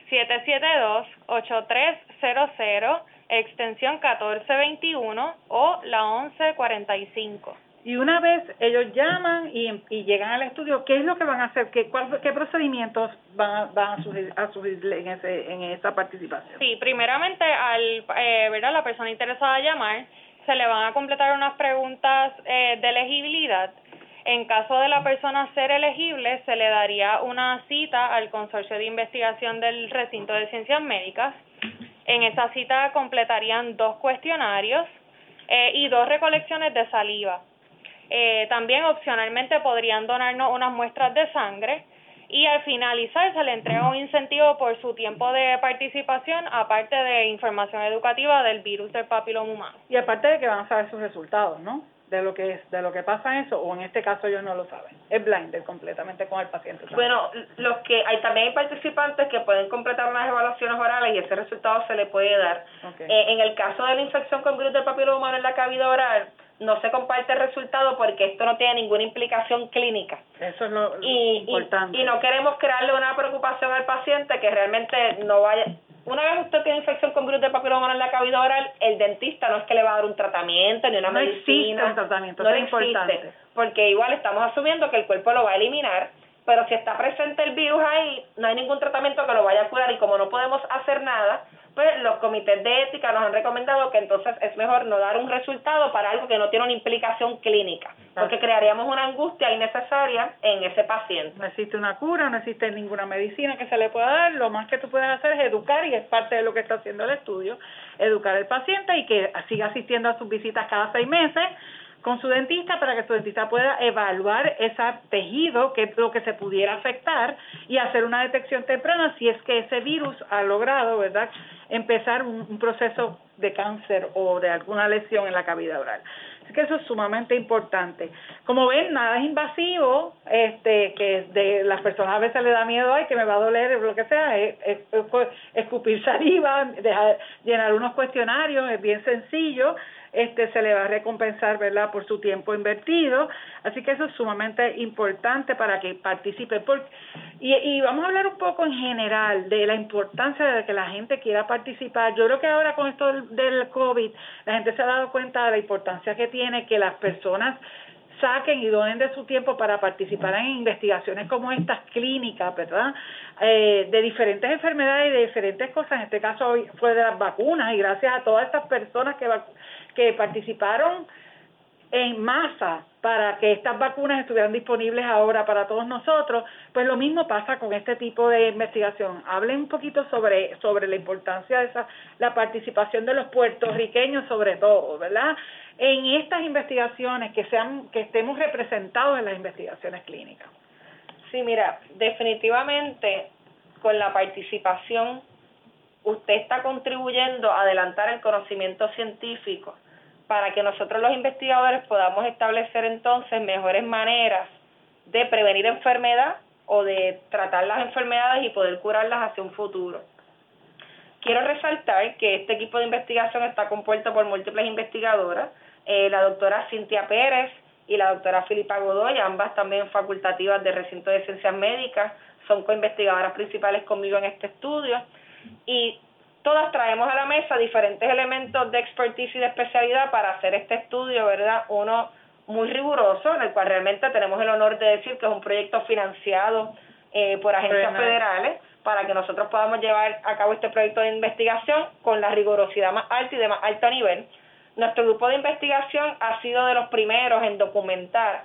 787-772-8300 extensión 1421 o la 1145. Y una vez ellos llaman y, y, llegan al estudio, ¿qué es lo que van a hacer? ¿Qué, cuál, qué procedimientos van, a, van a surgir, a en, ese, en esa participación? Sí, primeramente, al eh, ¿verdad? la persona interesada a llamar, se le van a completar unas preguntas eh, de elegibilidad. En caso de la persona ser elegible, se le daría una cita al Consorcio de Investigación del Recinto de Ciencias Médicas en esa cita completarían dos cuestionarios eh, y dos recolecciones de saliva. Eh, también opcionalmente podrían donarnos unas muestras de sangre y al finalizar se le entrega un incentivo por su tiempo de participación, aparte de información educativa del virus del papiloma humano. Y aparte de que van a saber sus resultados, ¿no? de lo que es, de lo que pasa eso, o en este caso ellos no lo saben. Es blinder completamente con el paciente. Bueno, los que hay también hay participantes que pueden completar unas evaluaciones orales y ese resultado se le puede dar. Eh, en el caso de la infección con virus del papiloma humano en la cavidad oral, no se comparte el resultado porque esto no tiene ninguna implicación clínica. Eso es lo, importante. y no queremos crearle una preocupación al paciente que realmente no vaya una vez usted tiene infección con virus de papiloma en la cavidad oral, el dentista no es que le va a dar un tratamiento ni una no medicina. Existe un tratamiento, no es importante. porque igual estamos asumiendo que el cuerpo lo va a eliminar, pero si está presente el virus ahí, no hay ningún tratamiento que lo vaya a curar y como no podemos hacer nada, pues los comités de ética nos han recomendado que entonces es mejor no dar un resultado para algo que no tiene una implicación clínica, porque crearíamos una angustia innecesaria en ese paciente. No existe una cura, no existe ninguna medicina que se le pueda dar, lo más que tú puedes hacer es educar y es parte de lo que está haciendo el estudio, educar al paciente y que siga asistiendo a sus visitas cada seis meses con su dentista para que su dentista pueda evaluar ese tejido, que es lo que se pudiera afectar, y hacer una detección temprana si es que ese virus ha logrado, ¿verdad?, empezar un, proceso de cáncer o de alguna lesión en la cavidad oral. Así que eso es sumamente importante. Como ven, nada es invasivo, este, que de las personas a veces le da miedo, ay, que me va a doler, lo que sea, es, escupir saliva, dejar, llenar unos cuestionarios, es bien sencillo este se le va a recompensar, ¿verdad?, por su tiempo invertido. Así que eso es sumamente importante para que participe. Y, y vamos a hablar un poco en general de la importancia de que la gente quiera participar. Yo creo que ahora con esto del, COVID, la gente se ha dado cuenta de la importancia que tiene que las personas saquen y donen de su tiempo para participar en investigaciones como estas clínicas, ¿verdad? Eh, de diferentes enfermedades y de diferentes cosas. En este caso fue de las vacunas y gracias a todas estas personas que, que participaron en masa para que estas vacunas estuvieran disponibles ahora para todos nosotros, pues lo mismo pasa con este tipo de investigación. Hablen un poquito sobre, sobre la importancia de esa, la participación de los puertorriqueños sobre todo, ¿verdad? En estas investigaciones, que sean, que estemos representados en las investigaciones clínicas. Sí, mira, definitivamente con la participación usted está contribuyendo a adelantar el conocimiento científico para que nosotros los investigadores podamos establecer entonces mejores maneras de prevenir enfermedad o de tratar las enfermedades y poder curarlas hacia un futuro. Quiero resaltar que este equipo de investigación está compuesto por múltiples investigadoras, eh, la doctora Cintia Pérez y la doctora Filipa Godoy, ambas también facultativas del recinto de ciencias médicas, son coinvestigadoras principales conmigo en este estudio y todas traemos a la mesa diferentes elementos de expertise y de especialidad para hacer este estudio, ¿verdad? Uno muy riguroso, en el cual realmente tenemos el honor de decir que es un proyecto financiado eh, por agencias federales para que nosotros podamos llevar a cabo este proyecto de investigación con la rigurosidad más alta y de más alto nivel. Nuestro grupo de investigación ha sido de los primeros en documentar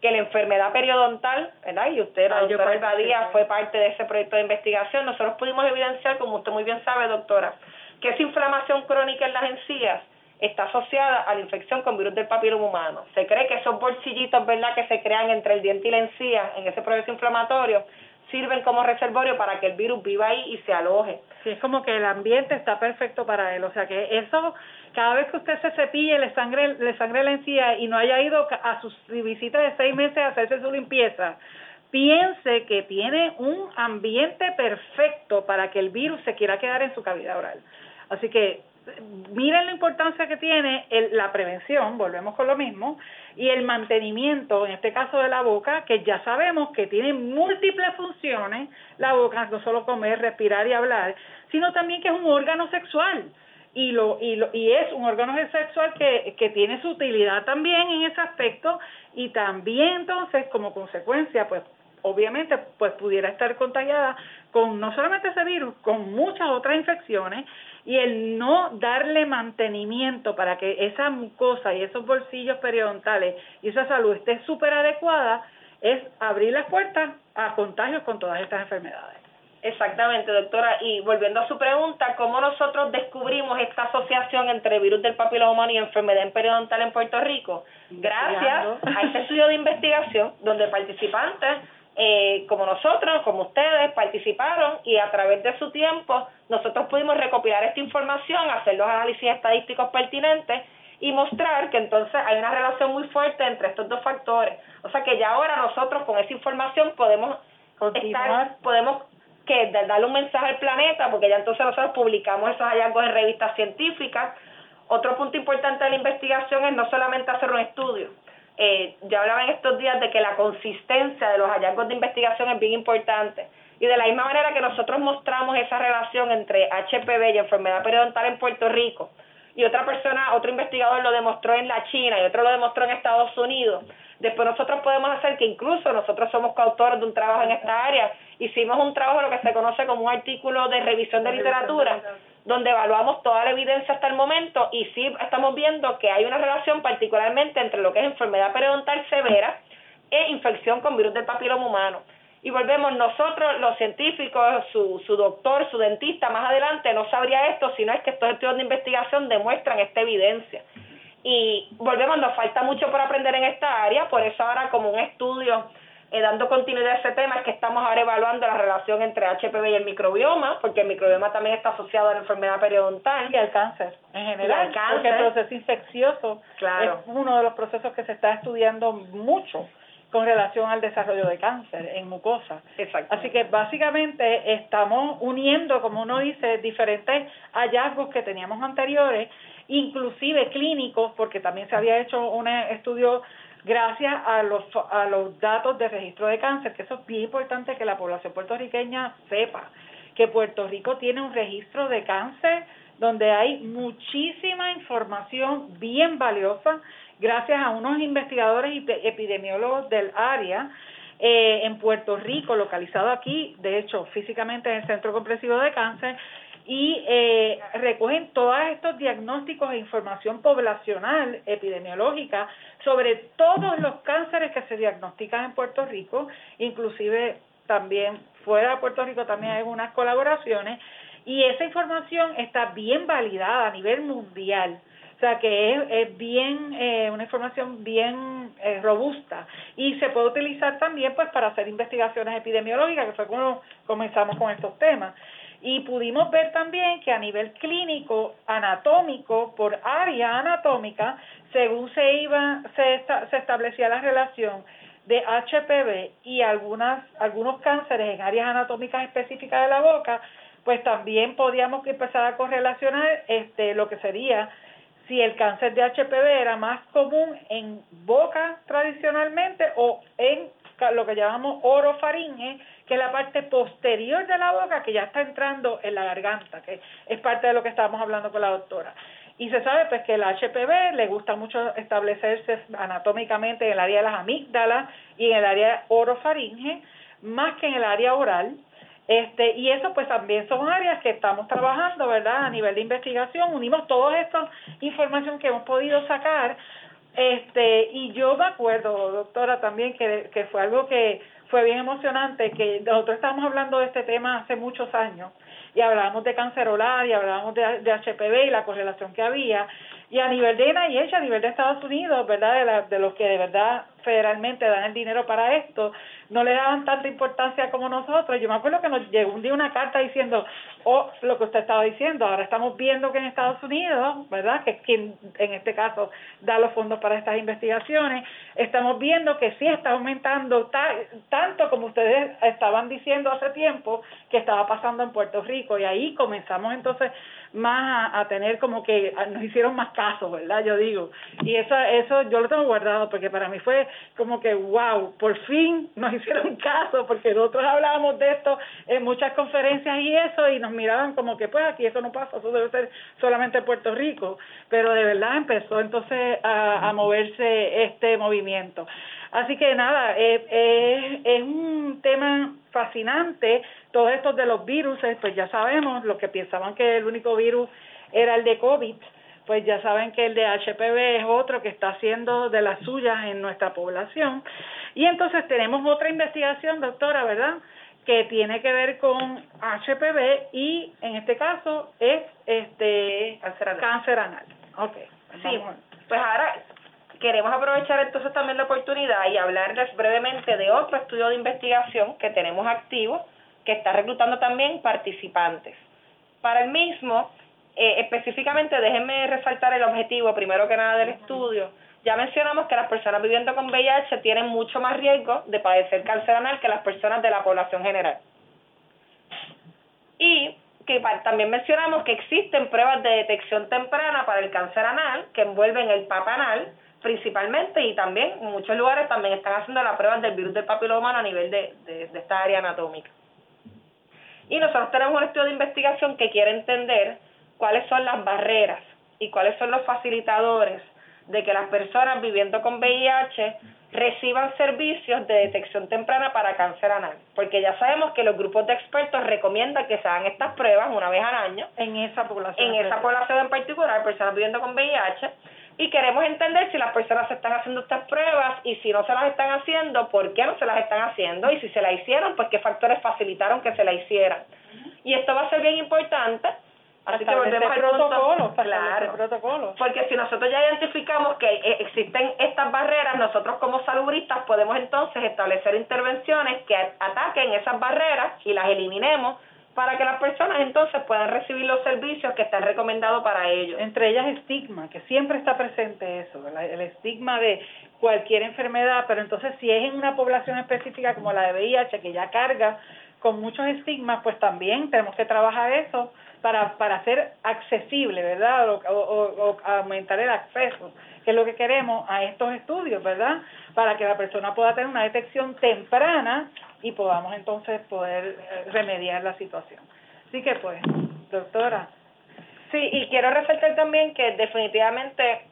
que la enfermedad periodontal, ¿verdad? Y usted, la doctora Elvadía, fue parte de ese proyecto de investigación. Nosotros pudimos evidenciar, como usted muy bien sabe, doctora, que esa inflamación crónica en las encías está asociada a la infección con virus del papiloma humano. Se cree que esos bolsillitos, ¿verdad?, que se crean entre el diente y la encía en ese proceso inflamatorio, sirven como reservorio para que el virus viva ahí y se aloje. Sí, es como que el ambiente está perfecto para él, o sea que eso, cada vez que usted se cepille, le sangre, le sangre la encía y no haya ido a su visita de seis meses a hacerse su limpieza, piense que tiene un ambiente perfecto para que el virus se quiera quedar en su cavidad oral. Así que miren la importancia que tiene la prevención, volvemos con lo mismo, y el mantenimiento, en este caso de la boca, que ya sabemos que tiene múltiples funciones, la boca, no solo comer, respirar y hablar, sino también que es un órgano sexual. Y, lo, y, lo, y es un órgano sexual que, que tiene su utilidad también en ese aspecto y también entonces como consecuencia pues obviamente pues pudiera estar contagiada con no solamente ese virus, con muchas otras infecciones y el no darle mantenimiento para que esa mucosa y esos bolsillos periodontales y esa salud esté súper adecuada es abrir las puertas a contagios con todas estas enfermedades. Exactamente, doctora. Y volviendo a su pregunta, ¿cómo nosotros descubrimos esta asociación entre virus del papiloma humano y enfermedad periodontal en Puerto Rico? Gracias a este estudio de investigación donde participantes eh, como nosotros, como ustedes, participaron y a través de su tiempo nosotros pudimos recopilar esta información, hacer los análisis estadísticos pertinentes y mostrar que entonces hay una relación muy fuerte entre estos dos factores. O sea que ya ahora nosotros con esa información podemos estar, podemos que darle un mensaje al planeta, porque ya entonces nosotros publicamos esos hallazgos en revistas científicas. Otro punto importante de la investigación es no solamente hacer un estudio, eh, ya hablaba en estos días de que la consistencia de los hallazgos de investigación es bien importante. Y de la misma manera que nosotros mostramos esa relación entre HPV y enfermedad periodontal en Puerto Rico, y otra persona, otro investigador lo demostró en la China y otro lo demostró en Estados Unidos, después nosotros podemos hacer que incluso nosotros somos coautores de un trabajo en esta área, hicimos un trabajo lo que se conoce como un artículo de revisión de literatura donde evaluamos toda la evidencia hasta el momento y sí estamos viendo que hay una relación particularmente entre lo que es enfermedad periodontal severa e infección con virus del papiloma humano. Y volvemos, nosotros los científicos, su, su doctor, su dentista más adelante no sabría esto, sino es que estos estudios de investigación demuestran esta evidencia. Y volvemos, nos falta mucho por aprender en esta área, por eso ahora como un estudio eh, dando continuidad a ese tema es que estamos ahora evaluando la relación entre HPV y el microbioma, porque el microbioma también está asociado a la enfermedad periodontal. Y al cáncer en general. Porque el proceso infeccioso es uno de los procesos que se está estudiando mucho con relación al desarrollo de cáncer en mucosa. Así que básicamente estamos uniendo, como uno dice, diferentes hallazgos que teníamos anteriores, inclusive clínicos, porque también se había hecho un estudio gracias a los, a los datos de registro de cáncer, que eso es bien importante que la población puertorriqueña sepa, que Puerto Rico tiene un registro de cáncer donde hay muchísima información bien valiosa gracias a unos investigadores y epidemiólogos del área eh, en Puerto Rico, localizado aquí, de hecho, físicamente en el Centro Comprensivo de Cáncer, y eh, recogen todos estos diagnósticos e información poblacional, epidemiológica, sobre todos los cánceres que se diagnostican en Puerto Rico, inclusive también fuera de Puerto Rico también hay unas colaboraciones, y esa información está bien validada a nivel mundial. O sea que es, bien, eh, una información bien eh, robusta y se puede utilizar también pues para hacer investigaciones epidemiológicas, que fue cuando comenzamos con estos temas. Y pudimos ver también que a nivel clínico, anatómico, por área anatómica, según se iba, se, se establecía la relación de HPV y algunas, algunos cánceres en áreas anatómicas específicas de la boca, pues también podíamos empezar a correlacionar este, lo que sería si el cáncer de HPV era más común en boca tradicionalmente o en lo que llamamos orofaringe, que la parte posterior de la boca que ya está entrando en la garganta, que es parte de lo que estábamos hablando con la doctora. Y se sabe pues que el HPV le gusta mucho establecerse anatómicamente en el área de las amígdalas y en el área orofaringe, más que en el área oral. Este, y eso pues también son áreas que estamos trabajando, ¿verdad? A nivel de investigación, unimos toda esta información que hemos podido sacar este, y yo me acuerdo, doctora, también que, que fue algo que fue bien emocionante, que nosotros estábamos hablando de este tema hace muchos años y hablábamos de cáncer oral y hablábamos de, de HPV y la correlación que había y a nivel de NIH, a nivel de Estados Unidos, ¿verdad? De, la, de los que de verdad federalmente dan el dinero para esto, no le daban tanta importancia como nosotros. Yo me acuerdo que nos llegó un día una carta diciendo, oh, lo que usted estaba diciendo, ahora estamos viendo que en Estados Unidos, ¿verdad? Que es quien en este caso da los fondos para estas investigaciones, estamos viendo que sí está aumentando tanto como ustedes estaban diciendo hace tiempo que estaba pasando en Puerto Rico y ahí comenzamos entonces más a, tener como que nos hicieron más caso, ¿verdad? Yo digo. Y eso, eso yo lo tengo guardado porque para mí fue como que, wow, por fin nos (laughs) hicieron caso porque nosotros hablábamos de esto en muchas conferencias y eso y nos miraban como que pues aquí eso no pasa, eso debe ser solamente Puerto Rico. Pero de verdad empezó entonces a, a moverse este movimiento. Así que nada, eh, eh, es un tema fascinante. Todos estos de los virus, pues ya sabemos, los que pensaban que el único virus era el de COVID, pues ya saben que el de HPV es otro que está haciendo de las suyas en nuestra población. Y entonces tenemos otra investigación, doctora, ¿verdad? Que tiene que ver con HPV y en este caso es este cáncer anal. Cáncer anal. Okay. Sí, pues ahora queremos aprovechar entonces también la oportunidad y hablarles brevemente de otro estudio de investigación que tenemos activo, que está reclutando también participantes. Para el mismo, eh, específicamente, déjenme resaltar el objetivo, primero que nada, del estudio. Ya mencionamos que las personas viviendo con VIH tienen mucho más riesgo de padecer cáncer anal que las personas de la población general. Y que también mencionamos que existen pruebas de detección temprana para el cáncer anal que envuelven el papa anal, principalmente y también en muchos lugares también están haciendo las pruebas del virus del papiloma humano a nivel de, de, esta área anatómica. Y nosotros tenemos un estudio de investigación que quiere entender cuáles son las barreras y cuáles son los facilitadores de que las personas viviendo con VIH reciban servicios de detección temprana para cáncer anal, porque ya sabemos que los grupos de expertos recomiendan que se hagan estas pruebas una vez al año. En esa población, en esa población en particular, personas viviendo con VIH, y queremos entender si las personas se están haciendo estas pruebas y si no se las están haciendo, por qué no se las están haciendo y si se las hicieron, pues qué factores facilitaron que se la hicieran. Y esto va a ser bien importante. Así que volvemos al protocolo, claro, protocolo. porque si nosotros ya identificamos que eh, existen estas barreras, nosotros como salubristas podemos entonces establecer intervenciones que ataquen esas barreras y las eliminemos para que las personas entonces puedan recibir los servicios que están recomendados para ellos. Entre ellas estigma, que siempre está presente eso, el estigma de cualquier enfermedad, pero entonces si es en una población específica como la de VIH, que ya carga con muchos estigmas, pues también tenemos que trabajar eso para, para hacer accesible, ¿verdad? O, o, aumentar el acceso, que es lo que queremos a estos estudios, ¿verdad? Para que la persona pueda tener una detección temprana y podamos entonces poder eh, remediar la situación. Así que pues, doctora. Sí, y quiero resaltar también que definitivamente,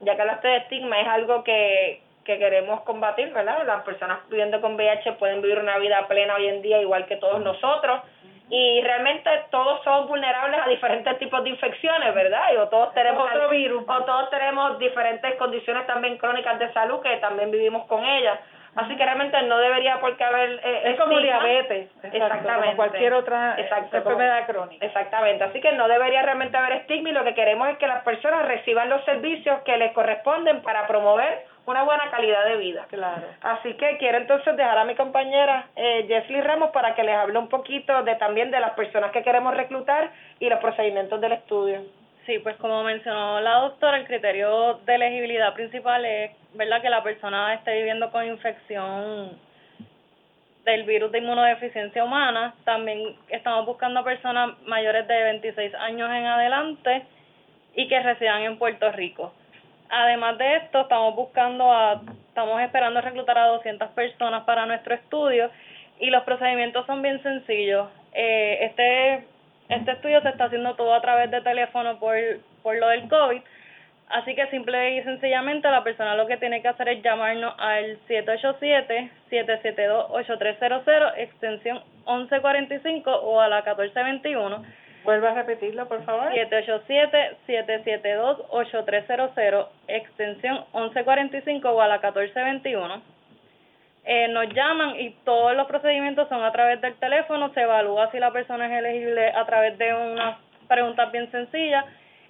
ya que hablaste de estigma, es algo que, que queremos combatir, ¿verdad? Las personas viviendo con VIH pueden vivir una vida plena hoy en día igual que todos nosotros y realmente todos son vulnerables a diferentes tipos de infecciones, ¿verdad? o todos tenemos otro virus o todos tenemos diferentes condiciones también crónicas de salud que también vivimos con ellas. Así que realmente no debería por qué haber... Eh, es como diabetes, exactamente. Como cualquier otra enfermedad crónica. Exactamente, así que no debería realmente haber estigma y lo que queremos es que las personas reciban los servicios que les corresponden para promover una buena calidad de vida. Claro. Así que quiero entonces dejar a mi compañera eh, Ramos para que les hable un poquito de también de las personas que queremos reclutar y los procedimientos del estudio. Sí, pues como mencionó la doctora, el criterio de elegibilidad principal es, ¿verdad?, que la persona esté viviendo con infección del virus de inmunodeficiencia humana. También estamos buscando personas mayores de 26 años en adelante y que residan en Puerto Rico. Además de esto, estamos buscando a, estamos esperando reclutar a 200 personas para nuestro estudio y los procedimientos son bien sencillos. Eh, este este estudio se está haciendo todo a través de teléfono por, por lo del COVID, así que simple y sencillamente la persona lo que tiene que hacer es llamarnos al 787-772-8300, extensión 1145 o a la 1421. Vuelva a repetirlo, por favor. 787-772-8300, extensión 1145 o a la 1421. Eh, nos llaman y todos los procedimientos son a través del teléfono, se evalúa si la persona es elegible a través de unas preguntas bien sencillas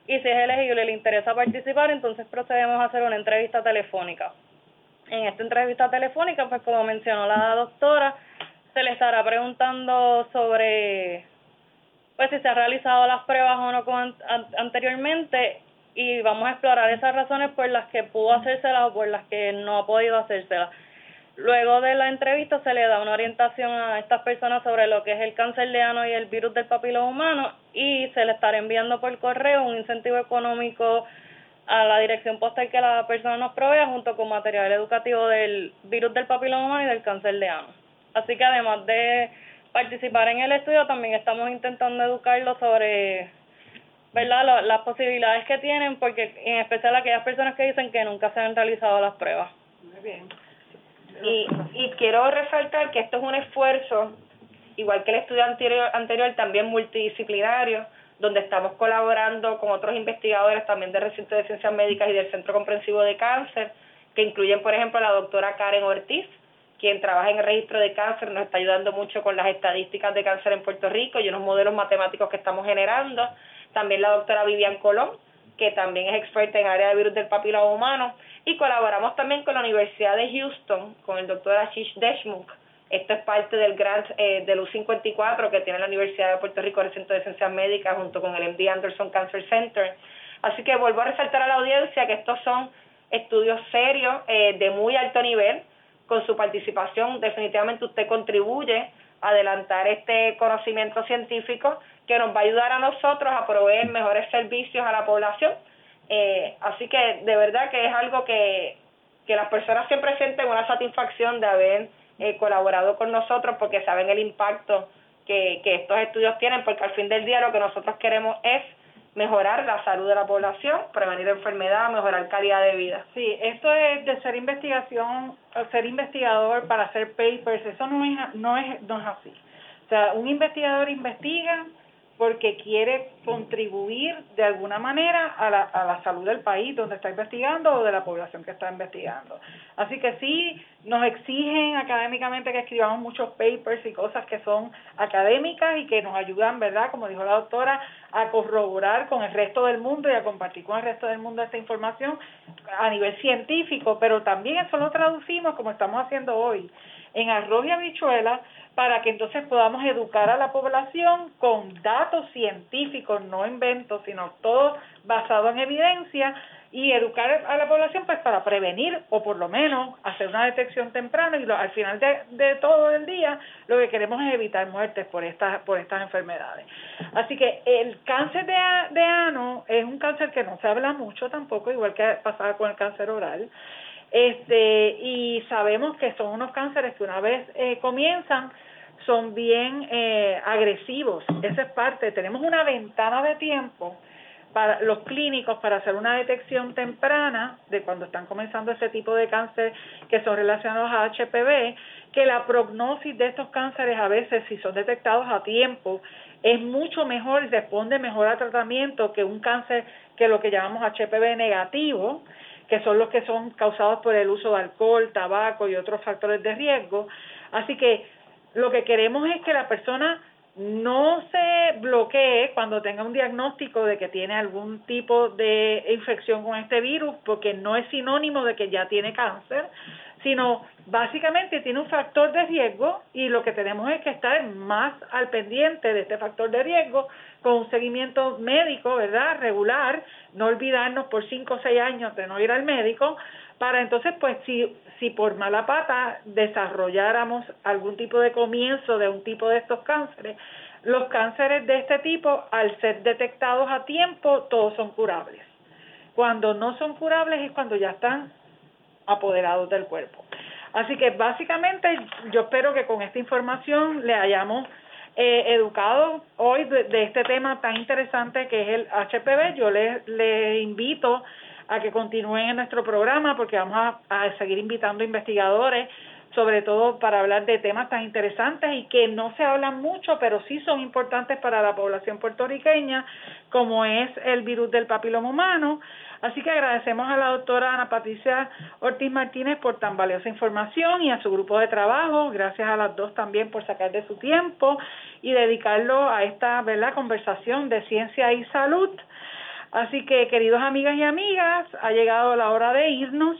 y si es elegible le interesa participar, entonces procedemos a hacer una entrevista telefónica. En esta entrevista telefónica, pues como mencionó la doctora, se le estará preguntando sobre pues si se han realizado las pruebas o no con, anteriormente y vamos a explorar esas razones por las que pudo hacérselas o por las que no ha podido hacérselas. Luego de la entrevista se le da una orientación a estas personas sobre lo que es el cáncer de ano y el virus del papiloma humano y se le estará enviando por correo un incentivo económico a la dirección postal que la persona nos provea junto con material educativo del virus del papiloma humano y del cáncer de ano. Así que además de participar en el estudio, también estamos intentando educarlos sobre las posibilidades que tienen, porque en especial aquellas personas que dicen que nunca se han realizado las pruebas. Muy bien. Y, y quiero resaltar que esto es un esfuerzo, igual que el estudio anterior, anterior también multidisciplinario, donde estamos colaborando con otros investigadores también del recinto de ciencias médicas y del Centro Comprensivo de Cáncer, que incluyen, por ejemplo, la doctora Karen Ortiz, quien trabaja en el registro de cáncer, nos está ayudando mucho con las estadísticas de cáncer en Puerto Rico y unos modelos matemáticos que estamos generando. También la doctora Vivian Colón, que también es experta en área de virus del papiloma humano. Y colaboramos también con la Universidad de Houston, con el doctor Ashish Deshmukh. Esto es parte del grant eh, del U54 que tiene la Universidad de Puerto Rico, el Centro de Ciencias Médicas, junto con el MD Anderson Cancer Center. Así que vuelvo a resaltar a la audiencia que estos son estudios serios, eh, de muy alto nivel, con su participación definitivamente usted contribuye a adelantar este conocimiento científico que nos va a ayudar a nosotros a proveer mejores servicios a la población. Eh, así que de verdad que es algo que, que las personas siempre sienten una satisfacción de haber eh, colaborado con nosotros porque saben el impacto que, que estos estudios tienen, porque al fin del día lo que nosotros queremos es mejorar la salud de la población, prevenir enfermedad, mejorar calidad de vida. Sí, esto es de ser investigación, ser investigador para hacer papers, eso no es, no es, no es así. O sea, un investigador investiga porque quiere contribuir de alguna manera a la, a la salud del país donde está investigando o de la población que está investigando. Así que sí, nos exigen académicamente que escribamos muchos papers y cosas que son académicas y que nos ayudan, ¿verdad? Como dijo la doctora, a corroborar con el resto del mundo y a compartir con el resto del mundo esta información a nivel científico, pero también eso lo traducimos como estamos haciendo hoy en arroz y habichuela para que entonces podamos educar a la población con datos científicos, no inventos, sino todo basado en evidencia y educar a la población pues para prevenir o por lo menos hacer una detección temprana y al final de, todo el día lo que queremos es evitar muertes por estas por estas enfermedades. Así que el cáncer de, de ano es un cáncer que no se habla mucho tampoco, igual que pasaba con el cáncer oral. Este, y sabemos que son unos cánceres que una vez eh, comienzan son bien eh, agresivos. Esa es parte. Tenemos una ventana de tiempo para los clínicos para hacer una detección temprana de cuando están comenzando ese tipo de cáncer que son relacionados a HPV, que la prognosis de estos cánceres a veces si son detectados a tiempo es mucho mejor y responde mejor al tratamiento que un cáncer que lo que llamamos HPV negativo, que son los que son causados por el uso de alcohol, tabaco y otros factores de riesgo. Así que lo que queremos es que la persona no se bloquee cuando tenga un diagnóstico de que tiene algún tipo de infección con este virus, porque no es sinónimo de que ya tiene cáncer, sino básicamente tiene un factor de riesgo y lo que tenemos es que estar más al pendiente de este factor de riesgo con un seguimiento médico, ¿verdad? Regular, no olvidarnos por cinco o seis años de no ir al médico, para entonces, pues, si, si por mala pata desarrolláramos algún tipo de comienzo de un tipo de estos cánceres, los cánceres de este tipo, al ser detectados a tiempo, todos son curables. Cuando no son curables es cuando ya están apoderados del cuerpo. Así que básicamente yo espero que con esta información le hayamos eh, educado hoy de, este tema tan interesante que es el HPV. Yo les, invito a que continúen en nuestro programa porque vamos a, a seguir invitando investigadores sobre todo para hablar de temas tan interesantes y que no se hablan mucho, pero sí son importantes para la población puertorriqueña, como es el virus del papiloma humano. Así que agradecemos a la doctora Ana Patricia Ortiz Martínez por tan valiosa información y a su grupo de trabajo. Gracias a las dos también por sacar de su tiempo y dedicarlo a esta ¿verdad? conversación de ciencia y salud. Así que, queridos amigas y amigas, ha llegado la hora de irnos.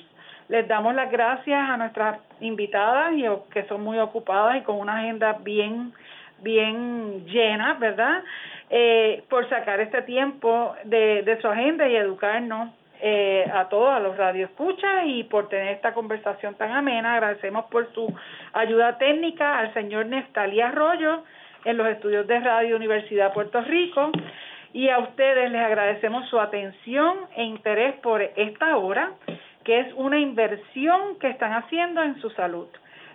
Les damos las gracias a nuestras invitadas que son muy ocupadas y con una agenda bien bien llena, ¿verdad? Eh, por sacar este tiempo de, de su agenda y educarnos eh, a todos, a los radioescuchas y por tener esta conversación tan amena. Agradecemos por su ayuda técnica al señor Neftalí Arroyo en los estudios de Radio Universidad Puerto Rico y a ustedes les agradecemos su atención e interés por esta hora que es una inversión que están haciendo en su salud.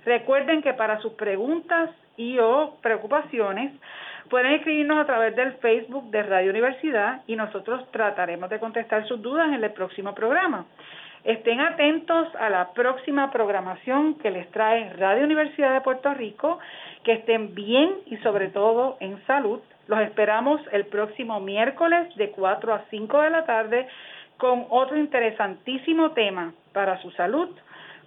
Recuerden que para sus preguntas y o preocupaciones pueden escribirnos a través del Facebook de Radio Universidad y nosotros trataremos de contestar sus dudas en el próximo programa. Estén atentos a la próxima programación que les trae Radio Universidad de Puerto Rico, que estén bien y sobre todo en salud. Los esperamos el próximo miércoles de 4 a 5 de la tarde con otro interesantísimo tema para su salud,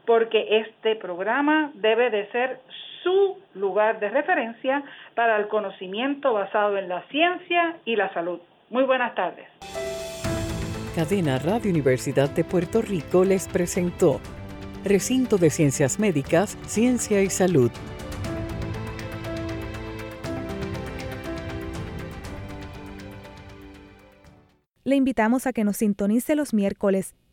porque este programa debe de ser su lugar de referencia para el conocimiento basado en la ciencia y la salud. Muy buenas tardes. Cadena Radio Universidad de Puerto Rico les presentó Recinto de Ciencias Médicas, Ciencia y Salud le invitamos a que nos sintonice los miércoles